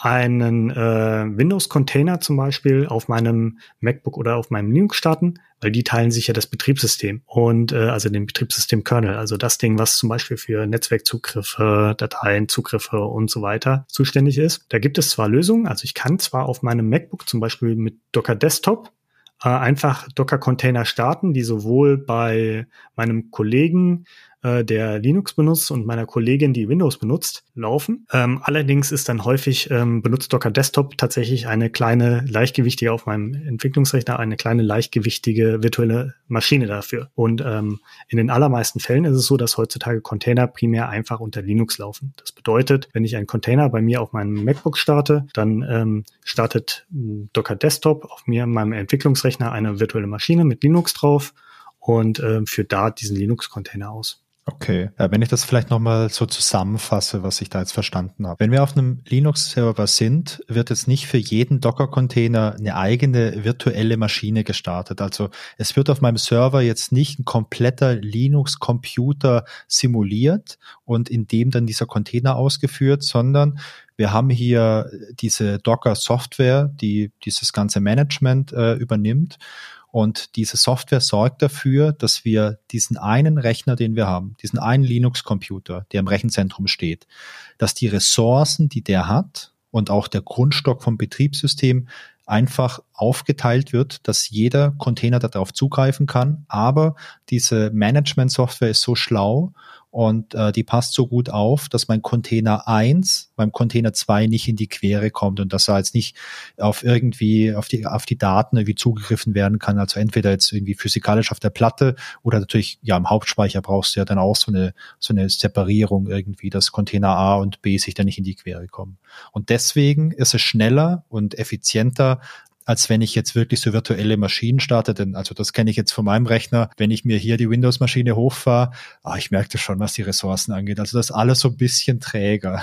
einen äh, Windows-Container zum Beispiel auf meinem MacBook oder auf meinem Linux starten, weil die teilen sich ja das Betriebssystem und äh, also den Betriebssystem-Kernel, also das Ding, was zum Beispiel für Netzwerkzugriffe, Dateien, Zugriffe und so weiter zuständig ist. Da gibt es zwar Lösungen, also ich kann zwar auf meinem MacBook zum Beispiel mit Docker Desktop äh, einfach Docker-Container starten, die sowohl bei meinem Kollegen äh, der Linux benutzt und meiner Kollegin, die Windows benutzt, laufen. Ähm, allerdings ist dann häufig ähm, benutzt Docker Desktop tatsächlich eine kleine, leichtgewichtige auf meinem Entwicklungsrechner, eine kleine, leichtgewichtige virtuelle Maschine dafür. Und ähm, in den allermeisten Fällen ist es so, dass heutzutage Container primär einfach unter Linux laufen. Das bedeutet, wenn ich einen Container bei mir auf meinem MacBook starte, dann ähm, startet Docker Desktop auf mir in meinem Entwicklungsrechner eine virtuelle Maschine mit Linux drauf und äh, führt da diesen Linux-Container aus. Okay, ja, wenn ich das vielleicht nochmal so zusammenfasse, was ich da jetzt verstanden habe. Wenn wir auf einem Linux-Server sind, wird jetzt nicht für jeden Docker-Container eine eigene virtuelle Maschine gestartet. Also es wird auf meinem Server jetzt nicht ein kompletter Linux-Computer simuliert und in dem dann dieser Container ausgeführt, sondern wir haben hier diese Docker-Software, die dieses ganze Management äh, übernimmt. Und diese Software sorgt dafür, dass wir diesen einen Rechner, den wir haben, diesen einen Linux-Computer, der im Rechenzentrum steht, dass die Ressourcen, die der hat und auch der Grundstock vom Betriebssystem einfach aufgeteilt wird, dass jeder Container darauf zugreifen kann. Aber diese Management-Software ist so schlau und äh, die passt so gut auf, dass mein Container 1 beim Container 2 nicht in die Quere kommt und dass er jetzt nicht auf irgendwie auf die auf die Daten irgendwie zugegriffen werden kann. Also entweder jetzt irgendwie physikalisch auf der Platte oder natürlich ja im Hauptspeicher brauchst du ja dann auch so eine so eine Separierung irgendwie, dass Container A und B sich dann nicht in die Quere kommen. Und deswegen ist es schneller und effizienter als wenn ich jetzt wirklich so virtuelle Maschinen starte. Denn also das kenne ich jetzt von meinem Rechner. Wenn ich mir hier die Windows-Maschine hochfahre, ah, ich merke das schon, was die Ressourcen angeht. Also das ist alles so ein bisschen träger.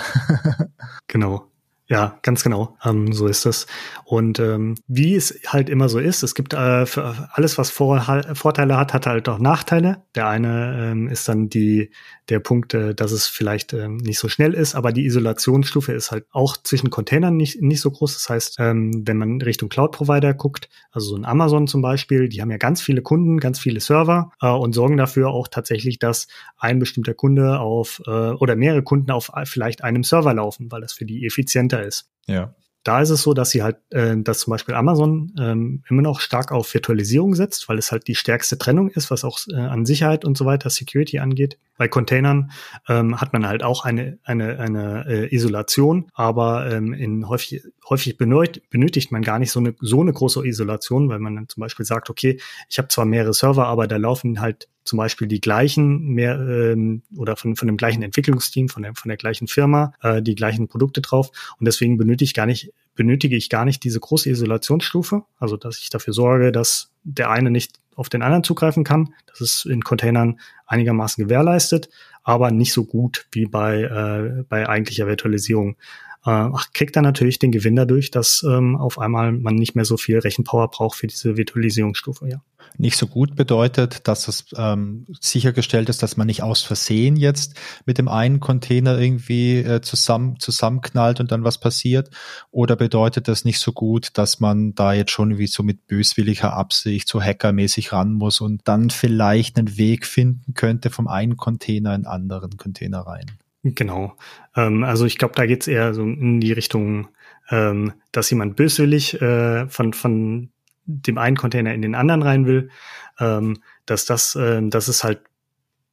genau. Ja, ganz genau. Ähm, so ist es. Und ähm, wie es halt immer so ist, es gibt äh, für alles, was Vor Vorteile hat, hat halt auch Nachteile. Der eine ähm, ist dann die der Punkt, äh, dass es vielleicht ähm, nicht so schnell ist, aber die Isolationsstufe ist halt auch zwischen Containern nicht, nicht so groß. Das heißt, ähm, wenn man Richtung Cloud-Provider guckt, also so ein Amazon zum Beispiel, die haben ja ganz viele Kunden, ganz viele Server äh, und sorgen dafür auch tatsächlich, dass ein bestimmter Kunde auf äh, oder mehrere Kunden auf vielleicht einem Server laufen, weil das für die effizienter dahinter ist. Ja. Da ist es so, dass sie halt, äh, dass zum Beispiel Amazon ähm, immer noch stark auf Virtualisierung setzt, weil es halt die stärkste Trennung ist, was auch äh, an Sicherheit und so weiter, Security angeht. Bei Containern ähm, hat man halt auch eine, eine, eine äh, Isolation, aber ähm, in häufig, häufig benötigt man gar nicht so eine, so eine große Isolation, weil man dann zum Beispiel sagt, okay, ich habe zwar mehrere Server, aber da laufen halt zum Beispiel die gleichen mehr ähm, oder von, von dem gleichen Entwicklungsteam, von der, von der gleichen Firma, äh, die gleichen Produkte drauf. Und deswegen benötige ich gar nicht, benötige ich gar nicht diese große Isolationsstufe, also dass ich dafür sorge, dass der eine nicht auf den anderen zugreifen kann. Das ist in Containern einigermaßen gewährleistet, aber nicht so gut wie bei, äh, bei eigentlicher Virtualisierung. Äh, kriegt dann natürlich den Gewinn dadurch, dass ähm, auf einmal man nicht mehr so viel Rechenpower braucht für diese Virtualisierungsstufe, ja nicht so gut bedeutet, dass es ähm, sichergestellt ist, dass man nicht aus Versehen jetzt mit dem einen Container irgendwie äh, zusammen zusammenknallt und dann was passiert? Oder bedeutet das nicht so gut, dass man da jetzt schon wie so mit böswilliger Absicht so hackermäßig ran muss und dann vielleicht einen Weg finden könnte vom einen Container in anderen Container rein? Genau. Ähm, also ich glaube, da geht es eher so in die Richtung, ähm, dass jemand böswillig äh, von, von dem einen Container in den anderen rein will, ähm, dass das, äh, das ist halt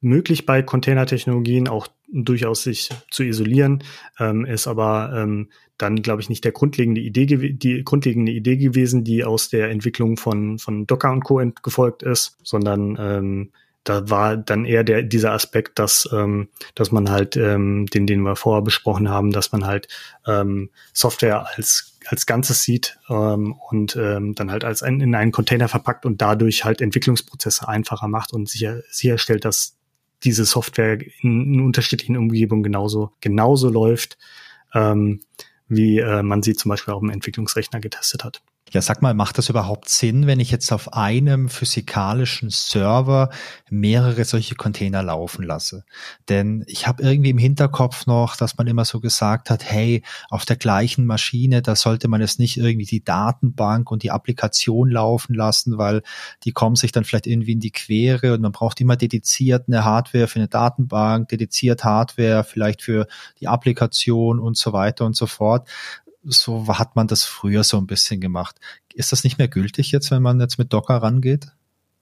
möglich bei Containertechnologien auch durchaus sich zu isolieren, ähm, ist aber ähm, dann, glaube ich, nicht der grundlegende Idee, die grundlegende Idee gewesen, die aus der Entwicklung von, von Docker und Co. gefolgt ist, sondern ähm, da war dann eher der, dieser Aspekt, dass, ähm, dass man halt, ähm, den, den wir vorher besprochen haben, dass man halt ähm, Software als, als Ganzes sieht ähm, und ähm, dann halt als ein, in einen Container verpackt und dadurch halt Entwicklungsprozesse einfacher macht und sicher, sicherstellt, dass diese Software in, in unterschiedlichen Umgebungen genauso, genauso läuft, ähm, wie äh, man sie zum Beispiel auch im Entwicklungsrechner getestet hat. Ja, sag mal, macht das überhaupt Sinn, wenn ich jetzt auf einem physikalischen Server mehrere solche Container laufen lasse? Denn ich habe irgendwie im Hinterkopf noch, dass man immer so gesagt hat, hey, auf der gleichen Maschine, da sollte man jetzt nicht irgendwie die Datenbank und die Applikation laufen lassen, weil die kommen sich dann vielleicht irgendwie in die Quere und man braucht immer dediziert eine Hardware für eine Datenbank, dediziert Hardware vielleicht für die Applikation und so weiter und so fort so hat man das früher so ein bisschen gemacht. Ist das nicht mehr gültig jetzt, wenn man jetzt mit Docker rangeht?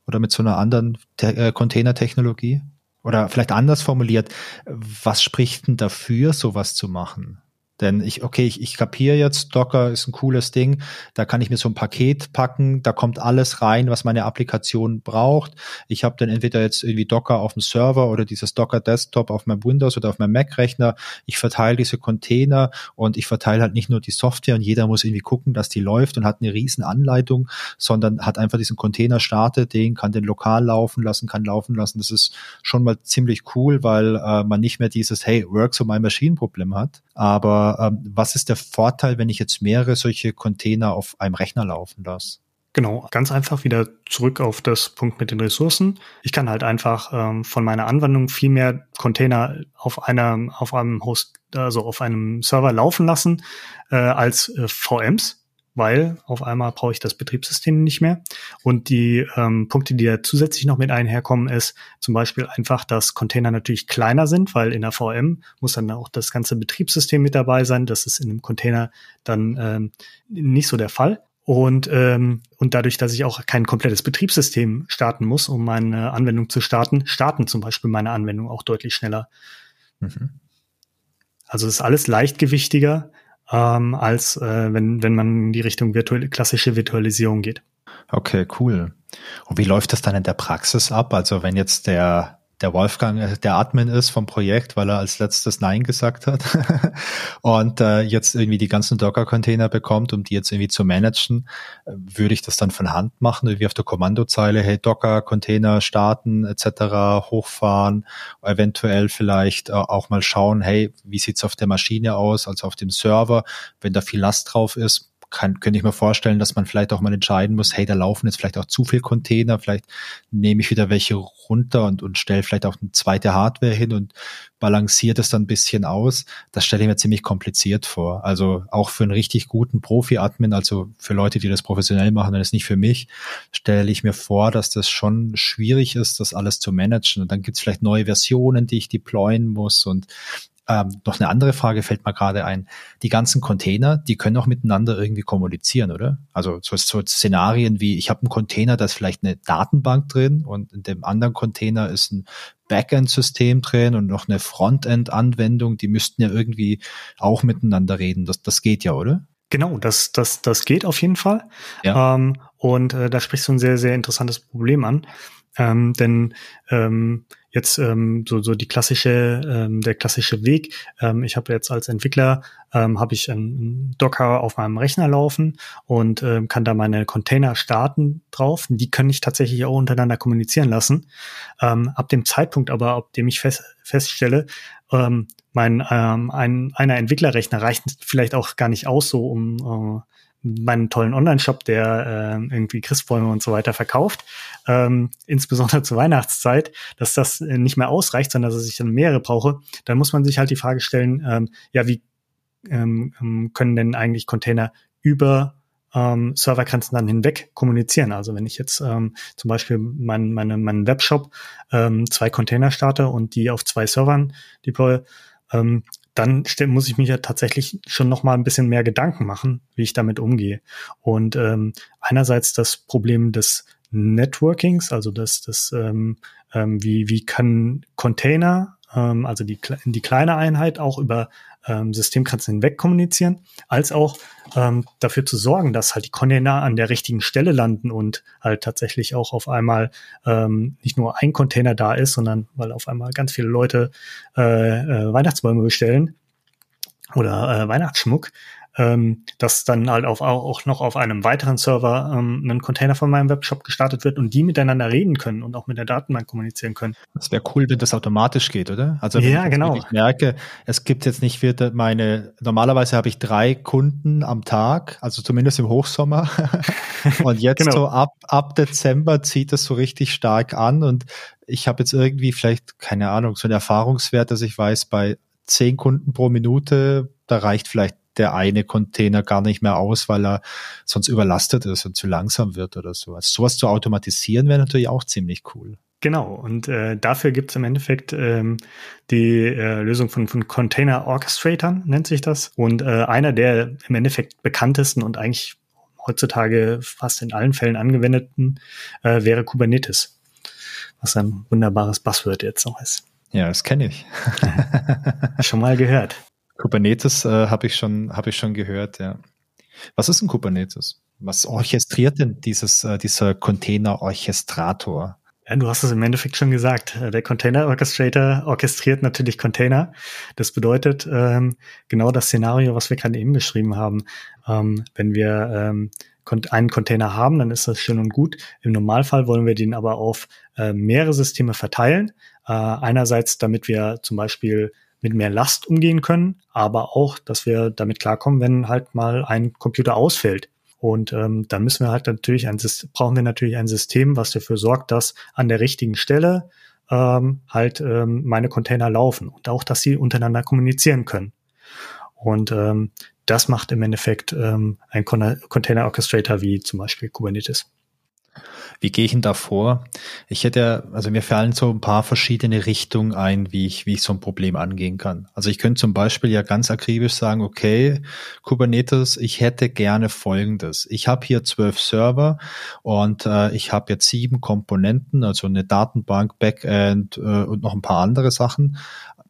Oder mit so einer anderen äh, Container-Technologie? Oder vielleicht anders formuliert, was spricht denn dafür, sowas zu machen? Denn ich, okay, ich, ich kapiere jetzt, Docker ist ein cooles Ding, da kann ich mir so ein Paket packen, da kommt alles rein, was meine Applikation braucht. Ich habe dann entweder jetzt irgendwie Docker auf dem Server oder dieses Docker Desktop auf meinem Windows oder auf meinem Mac-Rechner. Ich verteile diese Container und ich verteile halt nicht nur die Software und jeder muss irgendwie gucken, dass die läuft und hat eine riesen Anleitung, sondern hat einfach diesen Container startet, den kann den lokal laufen lassen, kann laufen lassen. Das ist schon mal ziemlich cool, weil äh, man nicht mehr dieses Hey, Works on my Machine Problem hat. Aber ähm, was ist der Vorteil, wenn ich jetzt mehrere solche Container auf einem Rechner laufen lasse? Genau, ganz einfach wieder zurück auf das Punkt mit den Ressourcen. Ich kann halt einfach ähm, von meiner Anwendung viel mehr Container auf einer, auf einem Host, also auf einem Server laufen lassen äh, als äh, VMs weil auf einmal brauche ich das Betriebssystem nicht mehr. Und die ähm, Punkte, die da zusätzlich noch mit einherkommen, ist zum Beispiel einfach, dass Container natürlich kleiner sind, weil in der VM muss dann auch das ganze Betriebssystem mit dabei sein. Das ist in einem Container dann ähm, nicht so der Fall. Und, ähm, und dadurch, dass ich auch kein komplettes Betriebssystem starten muss, um meine Anwendung zu starten, starten zum Beispiel meine Anwendung auch deutlich schneller. Mhm. Also ist alles leichtgewichtiger, ähm, als äh, wenn, wenn man in die Richtung virtuelle, klassische Virtualisierung geht. Okay, cool. Und wie läuft das dann in der Praxis ab? Also wenn jetzt der der Wolfgang äh, der Admin ist vom Projekt, weil er als letztes Nein gesagt hat und äh, jetzt irgendwie die ganzen Docker-Container bekommt, um die jetzt irgendwie zu managen, äh, würde ich das dann von Hand machen, wie auf der Kommandozeile, hey Docker-Container starten etc., hochfahren, eventuell vielleicht äh, auch mal schauen, hey, wie sieht's auf der Maschine aus, also auf dem Server, wenn da viel Last drauf ist, kann, könnte ich mir vorstellen, dass man vielleicht auch mal entscheiden muss, hey, da laufen jetzt vielleicht auch zu viel Container, vielleicht nehme ich wieder welche runter und, und stelle vielleicht auch eine zweite Hardware hin und balanciert es dann ein bisschen aus. Das stelle ich mir ziemlich kompliziert vor. Also auch für einen richtig guten Profi-Admin, also für Leute, die das professionell machen, dann ist nicht für mich, stelle ich mir vor, dass das schon schwierig ist, das alles zu managen. Und dann gibt es vielleicht neue Versionen, die ich deployen muss und ähm, noch eine andere Frage fällt mir gerade ein. Die ganzen Container, die können auch miteinander irgendwie kommunizieren, oder? Also so, so Szenarien wie, ich habe einen Container, da ist vielleicht eine Datenbank drin und in dem anderen Container ist ein Backend-System drin und noch eine Frontend-Anwendung, die müssten ja irgendwie auch miteinander reden. Das, das geht ja, oder? Genau, das, das, das geht auf jeden Fall. Ja. Ähm, und äh, da sprichst du ein sehr, sehr interessantes Problem an. Ähm, denn ähm, jetzt ähm, so, so die klassische, ähm, der klassische Weg. Ähm, ich habe jetzt als Entwickler ähm, habe ich einen Docker auf meinem Rechner laufen und ähm, kann da meine Container starten drauf. Die kann ich tatsächlich auch untereinander kommunizieren lassen. Ähm, ab dem Zeitpunkt aber, ab dem ich fest, feststelle, ähm, mein ähm, ein, einer Entwicklerrechner reicht vielleicht auch gar nicht aus, so um äh, meinen tollen Online-Shop, der äh, irgendwie Christbäume und so weiter verkauft, ähm, insbesondere zur Weihnachtszeit, dass das äh, nicht mehr ausreicht, sondern dass ich dann mehrere brauche, dann muss man sich halt die Frage stellen, ähm, ja, wie ähm, ähm können denn eigentlich Container über ähm, Servergrenzen dann hinweg kommunizieren. Also wenn ich jetzt ähm, zum Beispiel meinen mein, mein Webshop ähm, zwei Container starte und die auf zwei Servern deploye, ähm, dann muss ich mich ja tatsächlich schon noch mal ein bisschen mehr Gedanken machen, wie ich damit umgehe. Und ähm, einerseits das Problem des Networkings, also das, das ähm, ähm, wie, wie kann Container, ähm, also die, die kleine Einheit auch über ähm, Systemgrenzen hinweg kommunizieren, als auch ähm, dafür zu sorgen, dass halt die Container an der richtigen Stelle landen und halt tatsächlich auch auf einmal ähm, nicht nur ein Container da ist, sondern weil auf einmal ganz viele Leute äh, äh, Weihnachtsbäume bestellen oder äh, Weihnachtsschmuck, ähm, dass dann halt auf, auch noch auf einem weiteren Server ähm, ein Container von meinem Webshop gestartet wird und die miteinander reden können und auch mit der Datenbank kommunizieren können. Das wäre cool, wenn das automatisch geht, oder? Also wenn ja, ich genau. merke, es gibt jetzt nicht wieder meine, normalerweise habe ich drei Kunden am Tag, also zumindest im Hochsommer. und jetzt genau. so ab, ab Dezember zieht das so richtig stark an und ich habe jetzt irgendwie vielleicht, keine Ahnung, so einen Erfahrungswert, dass ich weiß, bei zehn Kunden pro Minute, da reicht vielleicht der eine Container gar nicht mehr aus, weil er sonst überlastet ist und zu langsam wird oder sowas. Sowas zu automatisieren wäre natürlich auch ziemlich cool. Genau, und äh, dafür gibt es im Endeffekt ähm, die äh, Lösung von, von Container Orchestratoren, nennt sich das. Und äh, einer der im Endeffekt bekanntesten und eigentlich heutzutage fast in allen Fällen angewendeten äh, wäre Kubernetes, was ein wunderbares Buzzword jetzt noch ist. Ja, das kenne ich. Schon mal gehört. Kubernetes äh, habe ich schon, habe ich schon gehört, ja. Was ist ein Kubernetes? Was orchestriert denn dieses, äh, dieser Container-Orchestrator? Ja, du hast es im Endeffekt schon gesagt. Der Container Orchestrator orchestriert natürlich Container. Das bedeutet ähm, genau das Szenario, was wir gerade eben beschrieben haben. Ähm, wenn wir ähm, einen Container haben, dann ist das schön und gut. Im Normalfall wollen wir den aber auf äh, mehrere Systeme verteilen. Äh, einerseits, damit wir zum Beispiel mit mehr Last umgehen können, aber auch, dass wir damit klarkommen, wenn halt mal ein Computer ausfällt. Und ähm, dann müssen wir halt natürlich ein brauchen wir natürlich ein System, was dafür sorgt, dass an der richtigen Stelle ähm, halt ähm, meine Container laufen und auch, dass sie untereinander kommunizieren können. Und ähm, das macht im Endeffekt ähm, ein Container Orchestrator wie zum Beispiel Kubernetes. Wie gehe ich denn da vor? Ich hätte, also mir fallen so ein paar verschiedene Richtungen ein, wie ich, wie ich so ein Problem angehen kann. Also ich könnte zum Beispiel ja ganz akribisch sagen, okay, Kubernetes, ich hätte gerne Folgendes. Ich habe hier zwölf Server und äh, ich habe jetzt sieben Komponenten, also eine Datenbank, Backend äh, und noch ein paar andere Sachen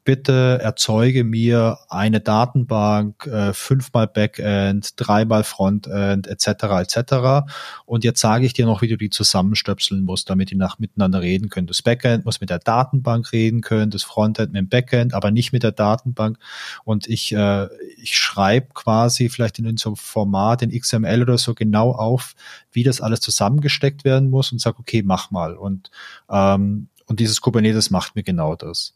bitte erzeuge mir eine Datenbank, äh, fünfmal Backend, dreimal Frontend, etc. etc. Und jetzt sage ich dir noch, wie du die zusammenstöpseln musst, damit die nach miteinander reden können. Das Backend muss mit der Datenbank reden können, das Frontend mit dem Backend, aber nicht mit der Datenbank. Und ich, äh, ich schreibe quasi vielleicht in so einem Format, in XML oder so genau auf, wie das alles zusammengesteckt werden muss und sage, okay, mach mal. Und ähm, und dieses Kubernetes macht mir genau das.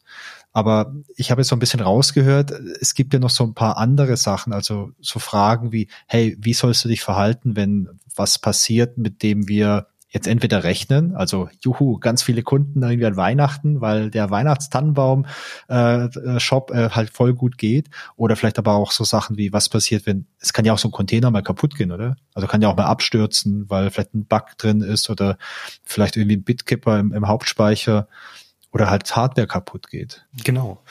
Aber ich habe jetzt so ein bisschen rausgehört, es gibt ja noch so ein paar andere Sachen, also so Fragen wie, hey, wie sollst du dich verhalten, wenn was passiert, mit dem wir jetzt entweder rechnen, also juhu, ganz viele Kunden irgendwie an Weihnachten, weil der Weihnachtstannenbaum äh, äh, äh, halt voll gut geht, oder vielleicht aber auch so Sachen wie, was passiert, wenn, es kann ja auch so ein Container mal kaputt gehen, oder? Also kann ja auch mal abstürzen, weil vielleicht ein Bug drin ist oder vielleicht irgendwie ein Bitkipper im, im Hauptspeicher oder halt Hardware kaputt geht. Genau.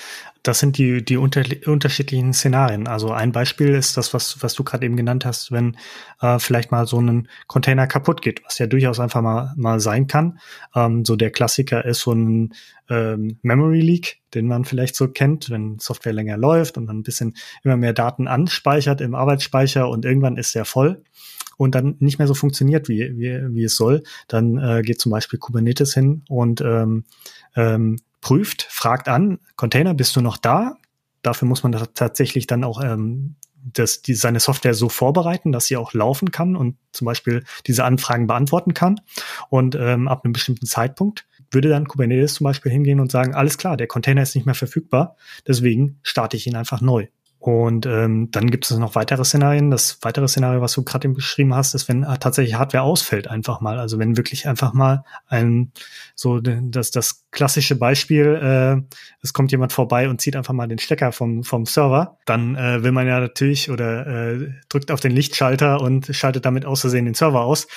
Das sind die, die unter, unterschiedlichen Szenarien. Also ein Beispiel ist das, was, was du gerade eben genannt hast, wenn äh, vielleicht mal so ein Container kaputt geht, was ja durchaus einfach mal, mal sein kann. Ähm, so der Klassiker ist so ein ähm, Memory Leak, den man vielleicht so kennt, wenn Software länger läuft und dann ein bisschen immer mehr Daten anspeichert im Arbeitsspeicher und irgendwann ist der voll und dann nicht mehr so funktioniert, wie, wie, wie es soll, dann äh, geht zum Beispiel Kubernetes hin und ähm, ähm, prüft, fragt an, Container, bist du noch da? Dafür muss man tatsächlich dann auch ähm, das, die, seine Software so vorbereiten, dass sie auch laufen kann und zum Beispiel diese Anfragen beantworten kann. Und ähm, ab einem bestimmten Zeitpunkt würde dann Kubernetes zum Beispiel hingehen und sagen, alles klar, der Container ist nicht mehr verfügbar, deswegen starte ich ihn einfach neu. Und ähm, dann gibt es noch weitere Szenarien. Das weitere Szenario, was du gerade eben beschrieben hast, ist, wenn tatsächlich Hardware ausfällt, einfach mal. Also wenn wirklich einfach mal ein so das, das klassische Beispiel, äh, es kommt jemand vorbei und zieht einfach mal den Stecker vom, vom Server, dann äh, will man ja natürlich oder äh, drückt auf den Lichtschalter und schaltet damit aus Versehen den Server aus.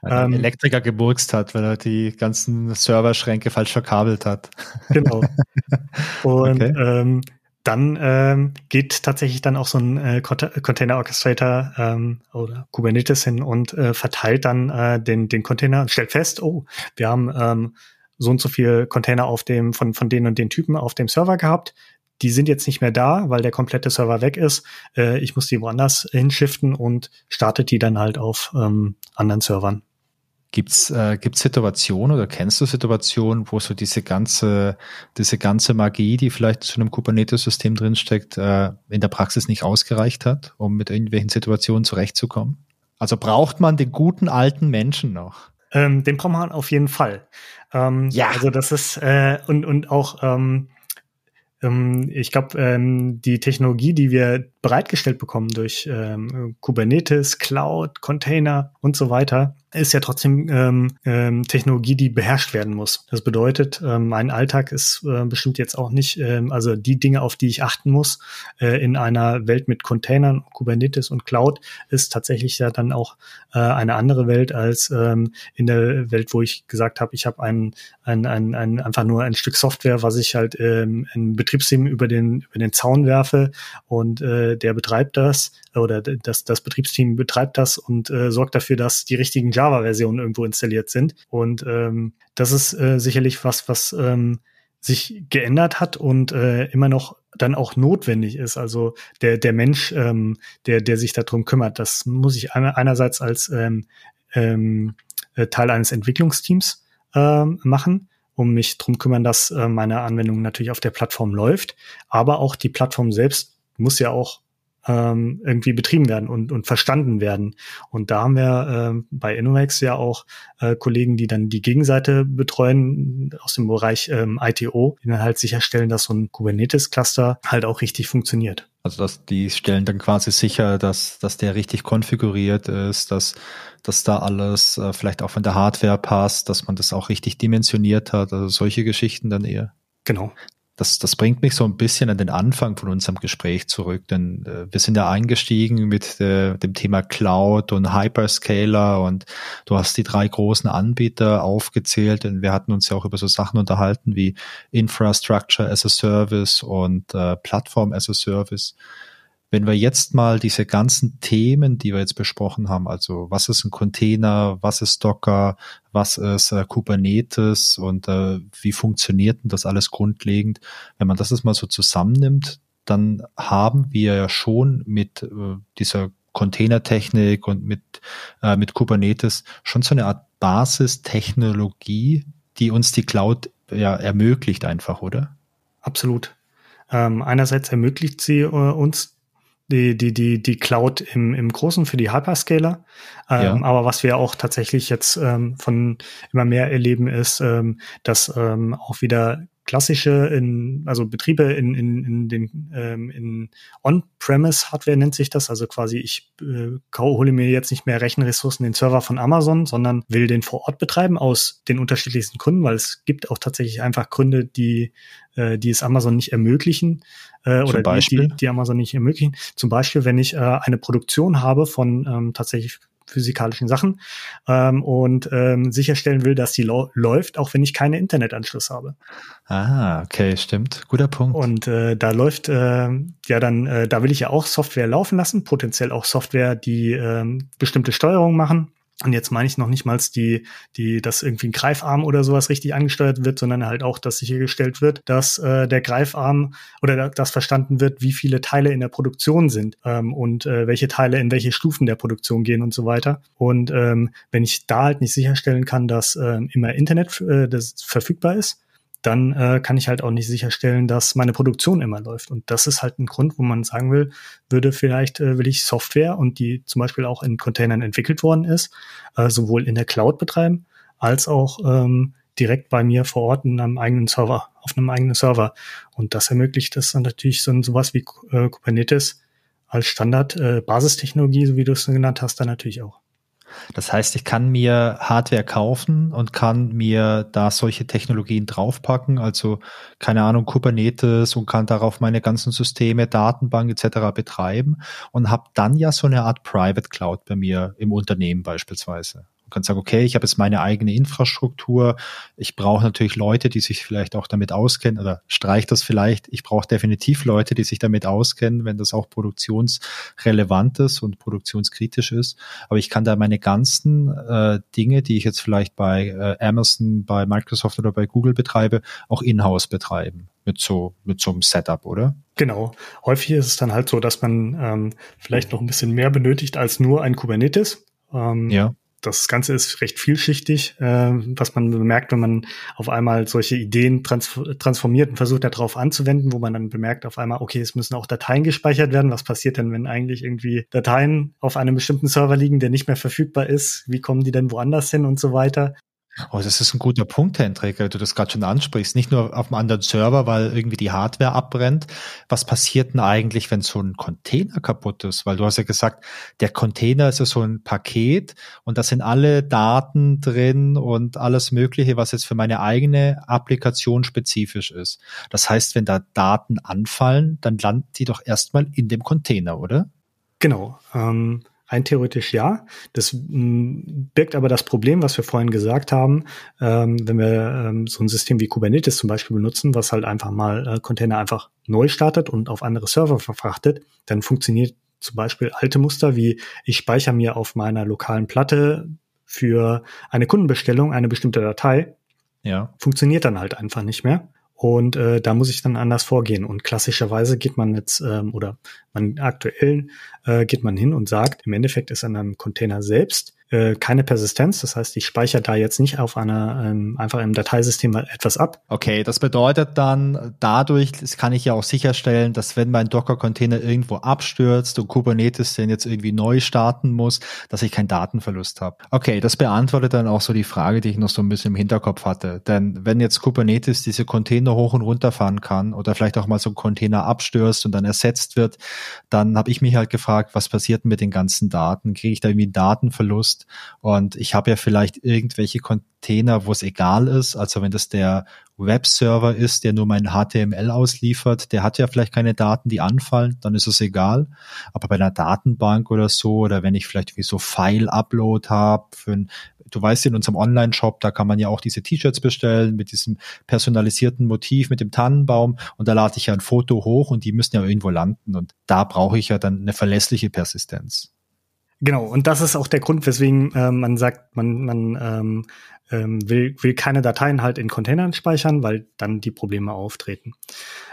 Weil ähm, Elektriker geburkst hat, weil er die ganzen Serverschränke falsch verkabelt hat. Genau. Und okay. ähm, dann ähm, geht tatsächlich dann auch so ein äh, Container Orchestrator ähm, oder Kubernetes hin und äh, verteilt dann äh, den, den Container und stellt fest, oh, wir haben ähm, so und so viel Container auf dem, von, von den und den Typen auf dem Server gehabt. Die sind jetzt nicht mehr da, weil der komplette Server weg ist. Äh, ich muss die woanders hinschiften und startet die dann halt auf ähm, anderen Servern. Gibt's äh, gibt's Situationen oder kennst du Situationen, wo so diese ganze diese ganze Magie, die vielleicht zu einem Kubernetes-System drinsteckt, äh, in der Praxis nicht ausgereicht hat, um mit irgendwelchen Situationen zurechtzukommen? Also braucht man den guten alten Menschen noch? Ähm, den braucht man auf jeden Fall. Ähm, ja. Also das ist äh, und und auch ähm, ähm ich glaube, ähm, die Technologie, die wir bereitgestellt bekommen durch ähm, Kubernetes, Cloud, Container und so weiter, ist ja trotzdem ähm, ähm, Technologie, die beherrscht werden muss. Das bedeutet, ähm, mein Alltag ist äh, bestimmt jetzt auch nicht, ähm, also die Dinge, auf die ich achten muss äh, in einer Welt mit Containern, Kubernetes und Cloud, ist tatsächlich ja dann auch äh, eine andere Welt als ähm, in der Welt, wo ich gesagt habe, ich habe ein, ein, ein, ein, einfach nur ein Stück Software, was ich halt ähm, ein Betriebssystem über den, über den Zaun werfe und äh, der betreibt das oder das, das Betriebsteam betreibt das und äh, sorgt dafür, dass die richtigen Java-Versionen irgendwo installiert sind. Und ähm, das ist äh, sicherlich was, was ähm, sich geändert hat und äh, immer noch dann auch notwendig ist. Also der, der Mensch, ähm, der, der sich darum kümmert, das muss ich einerseits als ähm, ähm, äh, Teil eines Entwicklungsteams ähm, machen, um mich drum kümmern, dass äh, meine Anwendung natürlich auf der Plattform läuft. Aber auch die Plattform selbst muss ja auch ähm, irgendwie betrieben werden und, und verstanden werden. Und da haben wir äh, bei Innovex ja auch äh, Kollegen, die dann die Gegenseite betreuen aus dem Bereich ähm, ITO, die dann halt sicherstellen, dass so ein Kubernetes-Cluster halt auch richtig funktioniert. Also dass die stellen dann quasi sicher, dass, dass der richtig konfiguriert ist, dass, dass da alles äh, vielleicht auch von der Hardware passt, dass man das auch richtig dimensioniert hat, also solche Geschichten dann eher. Genau. Das, das bringt mich so ein bisschen an den Anfang von unserem Gespräch zurück, denn äh, wir sind ja eingestiegen mit äh, dem Thema Cloud und Hyperscaler und du hast die drei großen Anbieter aufgezählt und wir hatten uns ja auch über so Sachen unterhalten wie Infrastructure as a Service und äh, Plattform as a Service. Wenn wir jetzt mal diese ganzen Themen, die wir jetzt besprochen haben, also was ist ein Container, was ist Docker, was ist äh, Kubernetes und äh, wie funktioniert denn das alles grundlegend, wenn man das jetzt mal so zusammennimmt, dann haben wir ja schon mit äh, dieser Containertechnik und mit, äh, mit Kubernetes schon so eine Art Basistechnologie, die uns die Cloud ja ermöglicht einfach, oder? Absolut. Ähm, einerseits ermöglicht sie äh, uns die, die, die, die Cloud im, im Großen für die Hyperscaler. Ähm, ja. Aber was wir auch tatsächlich jetzt ähm, von immer mehr erleben, ist, ähm, dass ähm, auch wieder klassische, in, also Betriebe in, in, in den ähm, in On-Premise-Hardware nennt sich das. Also quasi ich äh, hole mir jetzt nicht mehr Rechenressourcen den Server von Amazon, sondern will den vor Ort betreiben aus den unterschiedlichsten Gründen, weil es gibt auch tatsächlich einfach Gründe, die äh, die es Amazon nicht ermöglichen äh, oder die, die, die Amazon nicht ermöglichen. Zum Beispiel, wenn ich äh, eine Produktion habe von ähm, tatsächlich physikalischen Sachen ähm, und ähm, sicherstellen will, dass die läuft, auch wenn ich keinen Internetanschluss habe. Ah, okay, stimmt. Guter Punkt. Und äh, da läuft äh, ja dann, äh, da will ich ja auch Software laufen lassen, potenziell auch Software, die äh, bestimmte Steuerung machen. Und jetzt meine ich noch nicht mal die, die, dass irgendwie ein Greifarm oder sowas richtig angesteuert wird, sondern halt auch, dass sichergestellt wird, dass äh, der Greifarm oder das verstanden wird, wie viele Teile in der Produktion sind ähm, und äh, welche Teile in welche Stufen der Produktion gehen und so weiter. Und ähm, wenn ich da halt nicht sicherstellen kann, dass äh, immer Internet äh, das verfügbar ist, dann äh, kann ich halt auch nicht sicherstellen, dass meine Produktion immer läuft. Und das ist halt ein Grund, wo man sagen will, würde vielleicht äh, will ich Software und die zum Beispiel auch in Containern entwickelt worden ist, äh, sowohl in der Cloud betreiben, als auch ähm, direkt bei mir vor Ort in einem eigenen Server, auf einem eigenen Server. Und das ermöglicht das dann natürlich so sowas wie äh, Kubernetes als Standard äh, Basistechnologie, so wie du es genannt hast, dann natürlich auch. Das heißt, ich kann mir Hardware kaufen und kann mir da solche Technologien draufpacken, also keine Ahnung, Kubernetes und kann darauf meine ganzen Systeme, Datenbank etc. betreiben und habe dann ja so eine Art Private Cloud bei mir im Unternehmen beispielsweise. Kannst sagen, okay, ich habe jetzt meine eigene Infrastruktur. Ich brauche natürlich Leute, die sich vielleicht auch damit auskennen oder streich das vielleicht. Ich brauche definitiv Leute, die sich damit auskennen, wenn das auch produktionsrelevant ist und produktionskritisch ist. Aber ich kann da meine ganzen äh, Dinge, die ich jetzt vielleicht bei äh, Amazon, bei Microsoft oder bei Google betreibe, auch in-house betreiben mit so mit so einem Setup, oder? Genau. Häufig ist es dann halt so, dass man ähm, vielleicht noch ein bisschen mehr benötigt als nur ein Kubernetes. Ähm, ja das Ganze ist recht vielschichtig, äh, was man bemerkt, wenn man auf einmal solche Ideen trans transformiert und versucht darauf anzuwenden, wo man dann bemerkt auf einmal, okay, es müssen auch Dateien gespeichert werden. Was passiert denn, wenn eigentlich irgendwie Dateien auf einem bestimmten Server liegen, der nicht mehr verfügbar ist? Wie kommen die denn woanders hin und so weiter? Oh, das ist ein guter Punkt, Hendrik, weil du das gerade schon ansprichst. Nicht nur auf einem anderen Server, weil irgendwie die Hardware abbrennt. Was passiert denn eigentlich, wenn so ein Container kaputt ist? Weil du hast ja gesagt, der Container ist ja so ein Paket und da sind alle Daten drin und alles Mögliche, was jetzt für meine eigene Applikation spezifisch ist. Das heißt, wenn da Daten anfallen, dann landen die doch erstmal in dem Container, oder? Genau. Ähm Rein theoretisch ja. Das mm, birgt aber das Problem, was wir vorhin gesagt haben, ähm, wenn wir ähm, so ein System wie Kubernetes zum Beispiel benutzen, was halt einfach mal äh, Container einfach neu startet und auf andere Server verfrachtet, dann funktioniert zum Beispiel alte Muster wie ich speichere mir auf meiner lokalen Platte für eine Kundenbestellung eine bestimmte Datei. Ja. Funktioniert dann halt einfach nicht mehr. Und äh, da muss ich dann anders vorgehen. Und klassischerweise geht man jetzt, ähm, oder man aktuell äh, geht man hin und sagt, im Endeffekt ist an einem Container selbst äh, keine Persistenz. Das heißt, ich speichere da jetzt nicht auf einer ähm, einfach im Dateisystem etwas ab. Okay, das bedeutet dann, dadurch kann ich ja auch sicherstellen, dass wenn mein Docker-Container irgendwo abstürzt und Kubernetes den jetzt irgendwie neu starten muss, dass ich keinen Datenverlust habe. Okay, das beantwortet dann auch so die Frage, die ich noch so ein bisschen im Hinterkopf hatte. Denn wenn jetzt Kubernetes diese Container hoch und runter fahren kann oder vielleicht auch mal so ein Container abstürzt und dann ersetzt wird, dann habe ich mich halt gefragt, was passiert mit den ganzen Daten? Kriege ich da irgendwie einen Datenverlust? Ist. Und ich habe ja vielleicht irgendwelche Container, wo es egal ist. Also wenn das der Webserver ist, der nur mein HTML ausliefert, der hat ja vielleicht keine Daten, die anfallen, dann ist es egal. Aber bei einer Datenbank oder so, oder wenn ich vielleicht wie so File-Upload habe für ein du weißt, in unserem Online-Shop, da kann man ja auch diese T-Shirts bestellen mit diesem personalisierten Motiv, mit dem Tannenbaum und da lade ich ja ein Foto hoch und die müssen ja irgendwo landen und da brauche ich ja dann eine verlässliche Persistenz. Genau, und das ist auch der Grund, weswegen äh, man sagt, man, man ähm, ähm, will, will keine Dateien halt in Containern speichern, weil dann die Probleme auftreten.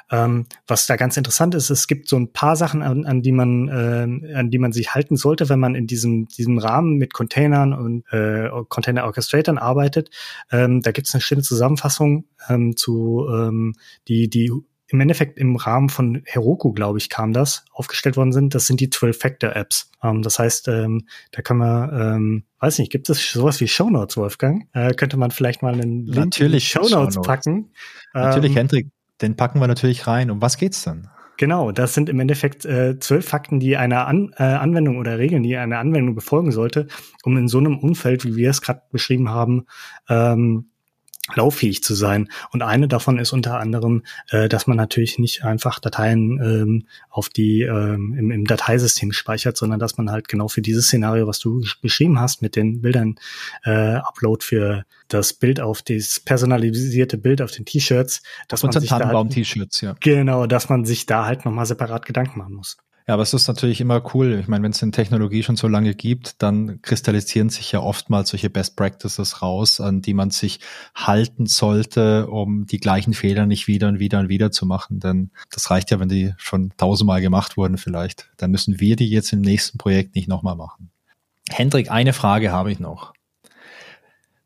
Ähm, was da ganz interessant ist, es gibt so ein paar Sachen, an, an die man, äh, an die man sich halten sollte, wenn man in diesem, diesem Rahmen mit Containern und äh, Container Orchestratoren arbeitet. Ähm, da gibt es eine schöne Zusammenfassung ähm, zu ähm, die, die im Endeffekt im Rahmen von Heroku, glaube ich, kam das, aufgestellt worden sind. Das sind die 12-Factor-Apps. Ähm, das heißt, ähm, da kann man, ähm, weiß nicht, gibt es sowas wie Shownotes, Wolfgang? Äh, könnte man vielleicht mal einen Link natürlich in Shownotes, Shownotes packen? Natürlich, ähm, Hendrik, den packen wir natürlich rein. Um was geht's dann? Genau, das sind im Endeffekt äh, zwölf Fakten, die eine An äh, Anwendung oder Regeln, die eine Anwendung befolgen sollte, um in so einem Umfeld, wie wir es gerade beschrieben haben, ähm, lauffähig zu sein. Und eine davon ist unter anderem, äh, dass man natürlich nicht einfach Dateien ähm, auf die ähm, im, im Dateisystem speichert, sondern dass man halt genau für dieses Szenario, was du beschrieben hast, mit den Bildern äh, Upload für das Bild auf das personalisierte Bild auf den T-Shirts, dass man sich da halt, T-Shirts, ja. Genau, dass man sich da halt nochmal separat Gedanken machen muss. Ja, aber es ist natürlich immer cool. Ich meine, wenn es eine Technologie schon so lange gibt, dann kristallisieren sich ja oftmals solche Best Practices raus, an die man sich halten sollte, um die gleichen Fehler nicht wieder und wieder und wieder zu machen. Denn das reicht ja, wenn die schon tausendmal gemacht wurden vielleicht. Dann müssen wir die jetzt im nächsten Projekt nicht nochmal machen. Hendrik, eine Frage habe ich noch.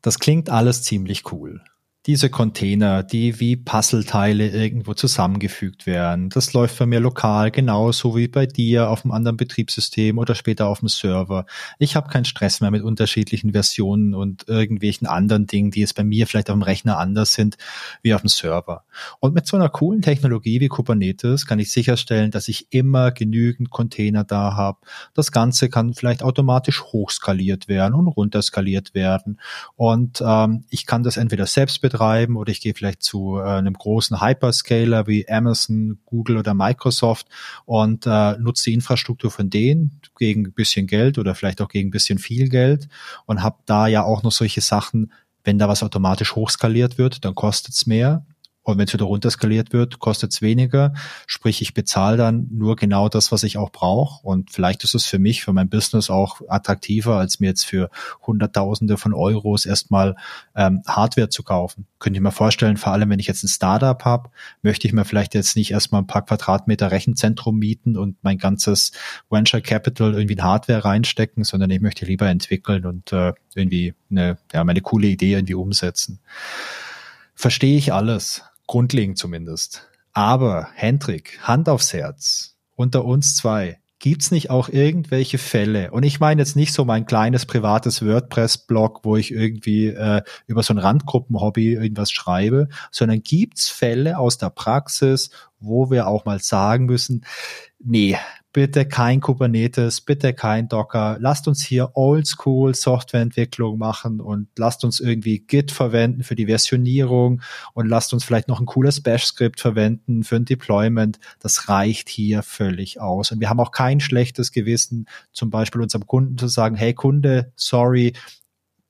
Das klingt alles ziemlich cool diese Container, die wie Puzzleteile irgendwo zusammengefügt werden. Das läuft bei mir lokal genauso wie bei dir auf einem anderen Betriebssystem oder später auf dem Server. Ich habe keinen Stress mehr mit unterschiedlichen Versionen und irgendwelchen anderen Dingen, die jetzt bei mir vielleicht auf dem Rechner anders sind wie auf dem Server. Und mit so einer coolen Technologie wie Kubernetes kann ich sicherstellen, dass ich immer genügend Container da habe. Das Ganze kann vielleicht automatisch hochskaliert werden und runterskaliert werden. Und ähm, ich kann das entweder selbst betreiben oder ich gehe vielleicht zu äh, einem großen Hyperscaler wie Amazon, Google oder Microsoft und äh, nutze die Infrastruktur von denen gegen ein bisschen Geld oder vielleicht auch gegen ein bisschen viel Geld und habe da ja auch noch solche Sachen, wenn da was automatisch hochskaliert wird, dann kostet es mehr. Und wenn es wieder runterskaliert wird, kostet es weniger. Sprich, ich bezahle dann nur genau das, was ich auch brauche. Und vielleicht ist es für mich, für mein Business auch attraktiver, als mir jetzt für Hunderttausende von Euros erstmal ähm, Hardware zu kaufen. Könnte ich mir vorstellen, vor allem wenn ich jetzt ein Startup habe, möchte ich mir vielleicht jetzt nicht erstmal ein paar Quadratmeter Rechenzentrum mieten und mein ganzes Venture Capital irgendwie in Hardware reinstecken, sondern ich möchte lieber entwickeln und äh, irgendwie eine, ja, meine coole Idee irgendwie umsetzen. Verstehe ich alles grundlegend zumindest. Aber Hendrik, Hand aufs Herz, unter uns zwei, gibt's nicht auch irgendwelche Fälle? Und ich meine jetzt nicht so mein kleines privates WordPress-Blog, wo ich irgendwie äh, über so ein Randgruppen-Hobby irgendwas schreibe, sondern gibt's Fälle aus der Praxis, wo wir auch mal sagen müssen, nee, bitte kein Kubernetes, bitte kein Docker. Lasst uns hier Oldschool Softwareentwicklung machen und lasst uns irgendwie Git verwenden für die Versionierung und lasst uns vielleicht noch ein cooles Bash-Skript verwenden für ein Deployment. Das reicht hier völlig aus. Und wir haben auch kein schlechtes Gewissen, zum Beispiel unserem Kunden zu sagen, hey Kunde, sorry,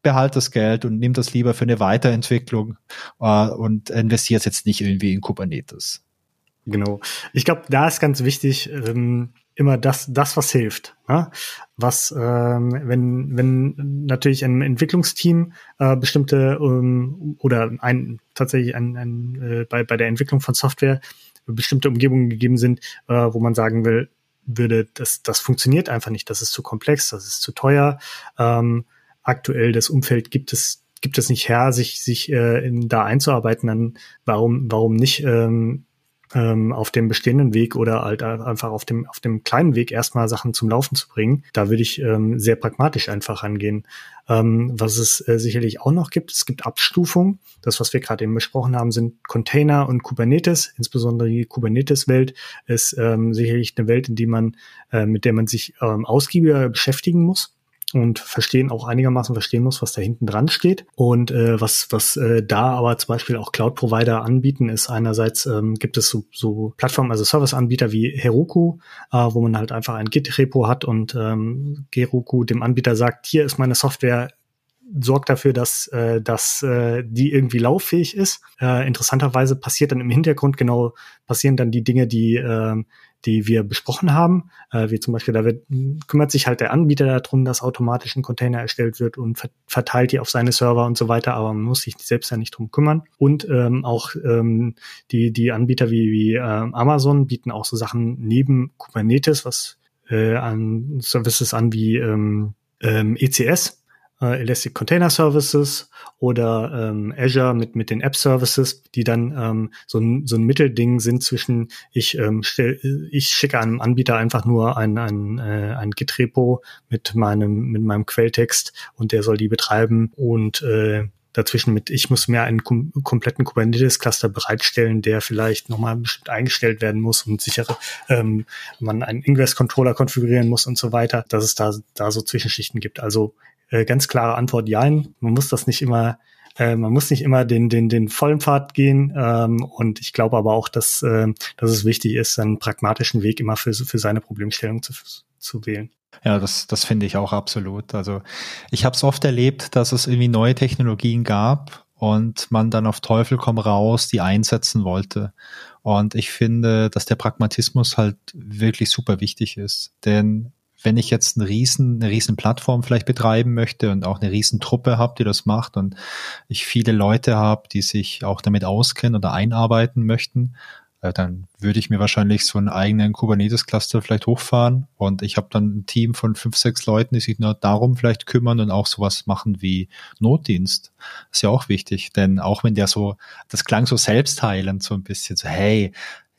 behalt das Geld und nimm das lieber für eine Weiterentwicklung äh, und investiert jetzt nicht irgendwie in Kubernetes. Genau. Ich glaube, da ist ganz wichtig, ähm, immer das, das was hilft. Ne? Was, ähm, wenn, wenn natürlich ein Entwicklungsteam äh, bestimmte ähm, oder ein tatsächlich ein, ein äh, bei, bei der Entwicklung von Software bestimmte Umgebungen gegeben sind, äh, wo man sagen will, würde, das, das funktioniert einfach nicht, das ist zu komplex, das ist zu teuer. Ähm, aktuell das Umfeld gibt es gibt es nicht her, sich sich äh, in, da einzuarbeiten, dann warum warum nicht ähm, ähm, auf dem bestehenden Weg oder halt einfach auf dem, auf dem kleinen Weg erstmal Sachen zum Laufen zu bringen. Da würde ich ähm, sehr pragmatisch einfach angehen. Ähm, was es äh, sicherlich auch noch gibt, es gibt Abstufungen. Das, was wir gerade eben besprochen haben, sind Container und Kubernetes. Insbesondere die Kubernetes-Welt ist ähm, sicherlich eine Welt, in die man, äh, mit der man sich ähm, ausgiebiger beschäftigen muss. Und verstehen auch einigermaßen verstehen muss, was da hinten dran steht. Und äh, was, was äh, da aber zum Beispiel auch Cloud-Provider anbieten, ist einerseits ähm, gibt es so, so Plattformen, also Service-Anbieter wie Heroku, äh, wo man halt einfach ein Git-Repo hat und ähm, Heroku dem Anbieter sagt, hier ist meine Software, sorgt dafür, dass, äh, dass äh, die irgendwie lauffähig ist. Äh, interessanterweise passiert dann im Hintergrund genau, passieren dann die Dinge, die, äh, die wir besprochen haben. Äh, wie zum Beispiel, da wird, kümmert sich halt der Anbieter darum, dass automatisch ein Container erstellt wird und verteilt die auf seine Server und so weiter, aber man muss sich selbst ja nicht drum kümmern. Und ähm, auch ähm, die, die Anbieter wie, wie äh, Amazon bieten auch so Sachen neben Kubernetes, was äh, an Services an wie ähm, ähm, ECS, äh, Elastic Container Services oder ähm, Azure mit, mit den App Services, die dann ähm, so, ein, so ein Mittelding sind zwischen ich, ähm, stell, ich schicke einem Anbieter einfach nur ein, ein, äh, ein Git-Repo mit meinem, mit meinem Quelltext und der soll die betreiben und äh, dazwischen mit, ich muss mir einen kom kompletten Kubernetes-Cluster bereitstellen, der vielleicht nochmal bestimmt eingestellt werden muss und sichere, ähm, man einen Ingress-Controller konfigurieren muss und so weiter, dass es da, da so Zwischenschichten gibt. Also äh, ganz klare Antwort, ja. Man muss das nicht immer, äh, man muss nicht immer den, den, den vollen Pfad gehen. Ähm, und ich glaube aber auch, dass, äh, dass es wichtig ist, einen pragmatischen Weg immer für, für seine Problemstellung zu, zu wählen. Ja, das, das finde ich auch absolut. Also ich habe es oft erlebt, dass es irgendwie neue Technologien gab und man dann auf Teufel komm raus die einsetzen wollte. Und ich finde, dass der Pragmatismus halt wirklich super wichtig ist. Denn wenn ich jetzt eine riesen, eine riesen Plattform vielleicht betreiben möchte und auch eine riesen Truppe habe, die das macht und ich viele Leute habe, die sich auch damit auskennen oder einarbeiten möchten, äh, dann würde ich mir wahrscheinlich so einen eigenen Kubernetes-Cluster vielleicht hochfahren und ich habe dann ein Team von fünf, sechs Leuten, die sich nur darum vielleicht kümmern und auch sowas machen wie Notdienst. Das ist ja auch wichtig, denn auch wenn der so, das klang so selbstheilend so ein bisschen, so hey,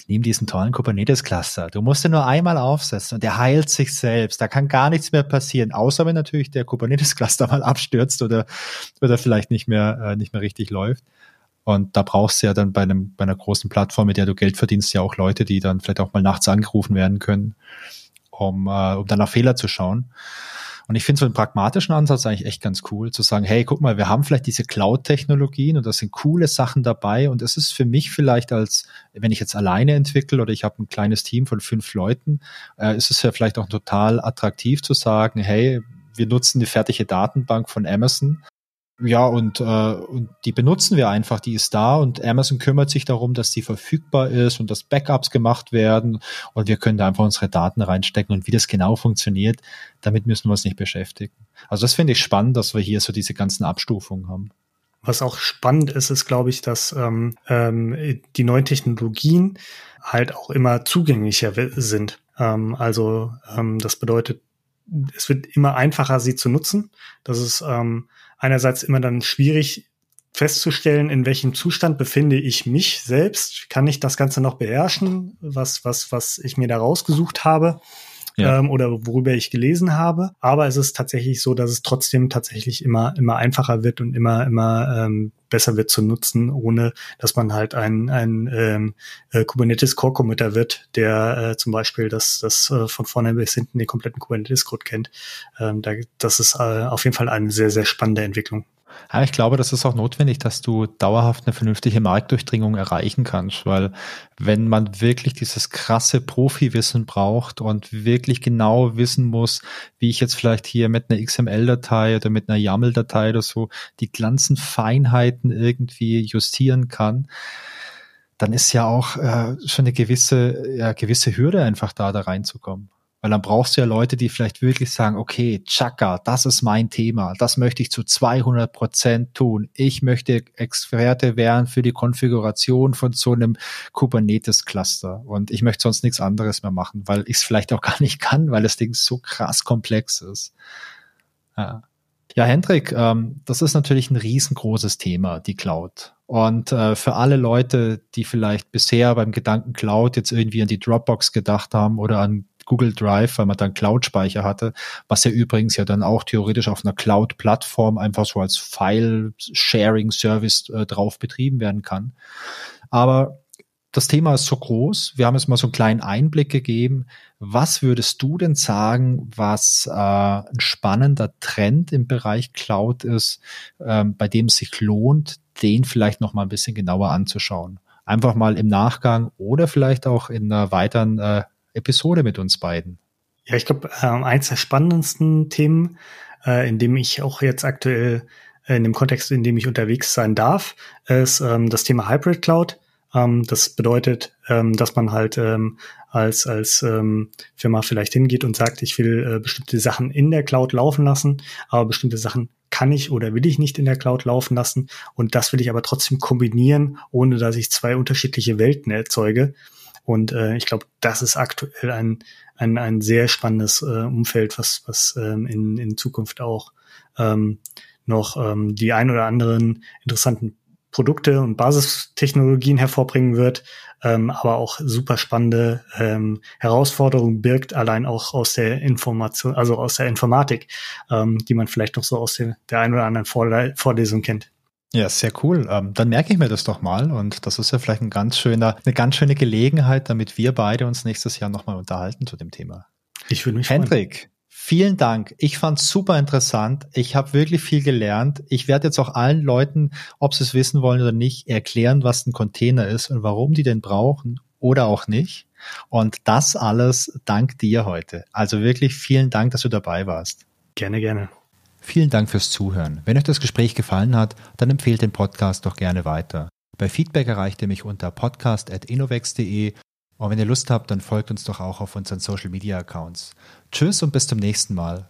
nimm diesen tollen Kubernetes-Cluster. Du musst ihn nur einmal aufsetzen und der heilt sich selbst. Da kann gar nichts mehr passieren, außer wenn natürlich der Kubernetes-Cluster mal abstürzt oder, oder vielleicht nicht mehr, äh, nicht mehr richtig läuft. Und da brauchst du ja dann bei einem, bei einer großen Plattform, mit der du Geld verdienst, ja auch Leute, die dann vielleicht auch mal nachts angerufen werden können, um, äh, um dann nach Fehler zu schauen. Und ich finde so einen pragmatischen Ansatz eigentlich echt ganz cool, zu sagen, hey, guck mal, wir haben vielleicht diese Cloud-Technologien und da sind coole Sachen dabei. Und es ist für mich vielleicht als, wenn ich jetzt alleine entwickle oder ich habe ein kleines Team von fünf Leuten, äh, ist es ja vielleicht auch total attraktiv zu sagen, hey, wir nutzen die fertige Datenbank von Amazon ja, und, äh, und die benutzen wir einfach, die ist da und Amazon kümmert sich darum, dass die verfügbar ist und dass Backups gemacht werden und wir können da einfach unsere Daten reinstecken und wie das genau funktioniert, damit müssen wir uns nicht beschäftigen. Also das finde ich spannend, dass wir hier so diese ganzen Abstufungen haben. Was auch spannend ist, ist, glaube ich, dass ähm, ähm, die neuen Technologien halt auch immer zugänglicher sind. Ähm, also ähm, das bedeutet, es wird immer einfacher, sie zu nutzen. Das ist ähm, einerseits immer dann schwierig festzustellen, in welchem Zustand befinde ich mich selbst. Kann ich das Ganze noch beherrschen, was, was, was ich mir da rausgesucht habe? Ja. Ähm, oder worüber ich gelesen habe. Aber es ist tatsächlich so, dass es trotzdem tatsächlich immer, immer einfacher wird und immer, immer ähm, besser wird zu nutzen, ohne dass man halt ein, ein ähm, äh, Kubernetes Core Committer wird, der äh, zum Beispiel das, das äh, von vorne bis hinten den kompletten Kubernetes Code kennt. Ähm, da, das ist äh, auf jeden Fall eine sehr, sehr spannende Entwicklung. Ja, ich glaube, das ist auch notwendig, dass du dauerhaft eine vernünftige Marktdurchdringung erreichen kannst, weil wenn man wirklich dieses krasse Profi-Wissen braucht und wirklich genau wissen muss, wie ich jetzt vielleicht hier mit einer XML-Datei oder mit einer YAML-Datei oder so die ganzen Feinheiten irgendwie justieren kann, dann ist ja auch äh, schon eine gewisse, ja, gewisse Hürde einfach da, da reinzukommen. Weil dann brauchst du ja Leute, die vielleicht wirklich sagen, okay, Chaka, das ist mein Thema, das möchte ich zu 200 Prozent tun. Ich möchte Experte werden für die Konfiguration von so einem Kubernetes-Cluster und ich möchte sonst nichts anderes mehr machen, weil ich es vielleicht auch gar nicht kann, weil das Ding so krass komplex ist. Ja. Ja, Hendrik, ähm, das ist natürlich ein riesengroßes Thema, die Cloud. Und äh, für alle Leute, die vielleicht bisher beim Gedanken Cloud jetzt irgendwie an die Dropbox gedacht haben oder an Google Drive, weil man dann Cloud-Speicher hatte, was ja übrigens ja dann auch theoretisch auf einer Cloud-Plattform einfach so als File-Sharing-Service äh, drauf betrieben werden kann. Aber das Thema ist so groß. Wir haben jetzt mal so einen kleinen Einblick gegeben. Was würdest du denn sagen, was äh, ein spannender Trend im Bereich Cloud ist, ähm, bei dem es sich lohnt, den vielleicht noch mal ein bisschen genauer anzuschauen? Einfach mal im Nachgang oder vielleicht auch in einer weiteren äh, Episode mit uns beiden. Ja, ich glaube, äh, eins der spannendsten Themen, äh, in dem ich auch jetzt aktuell äh, in dem Kontext, in dem ich unterwegs sein darf, ist ähm, das Thema Hybrid Cloud. Ähm, das bedeutet, ähm, dass man halt ähm, als, als ähm, Firma vielleicht hingeht und sagt, ich will äh, bestimmte Sachen in der Cloud laufen lassen, aber bestimmte Sachen kann ich oder will ich nicht in der Cloud laufen lassen. Und das will ich aber trotzdem kombinieren, ohne dass ich zwei unterschiedliche Welten erzeuge. Und äh, ich glaube, das ist aktuell ein, ein, ein sehr spannendes äh, Umfeld, was, was ähm, in, in Zukunft auch ähm, noch ähm, die ein oder anderen interessanten Produkte und Basistechnologien hervorbringen wird, ähm, aber auch super spannende ähm, Herausforderungen birgt, allein auch aus der Information, also aus der Informatik, ähm, die man vielleicht noch so aus der, der ein oder anderen Vorle Vorlesung kennt. Ja, sehr cool. Ähm, dann merke ich mir das doch mal und das ist ja vielleicht ein ganz schöner, eine ganz schöne Gelegenheit, damit wir beide uns nächstes Jahr nochmal unterhalten zu dem Thema. Ich würde mich Hendrik, freuen. Vielen Dank. Ich fand super interessant. Ich habe wirklich viel gelernt. Ich werde jetzt auch allen Leuten, ob sie es wissen wollen oder nicht, erklären, was ein Container ist und warum die den brauchen oder auch nicht. Und das alles dank dir heute. Also wirklich vielen Dank, dass du dabei warst. Gerne, gerne. Vielen Dank fürs Zuhören. Wenn euch das Gespräch gefallen hat, dann empfehlt den Podcast doch gerne weiter. Bei Feedback erreicht ihr mich unter podcast.innovex.de und wenn ihr Lust habt, dann folgt uns doch auch auf unseren Social Media Accounts. Tschüss und bis zum nächsten Mal.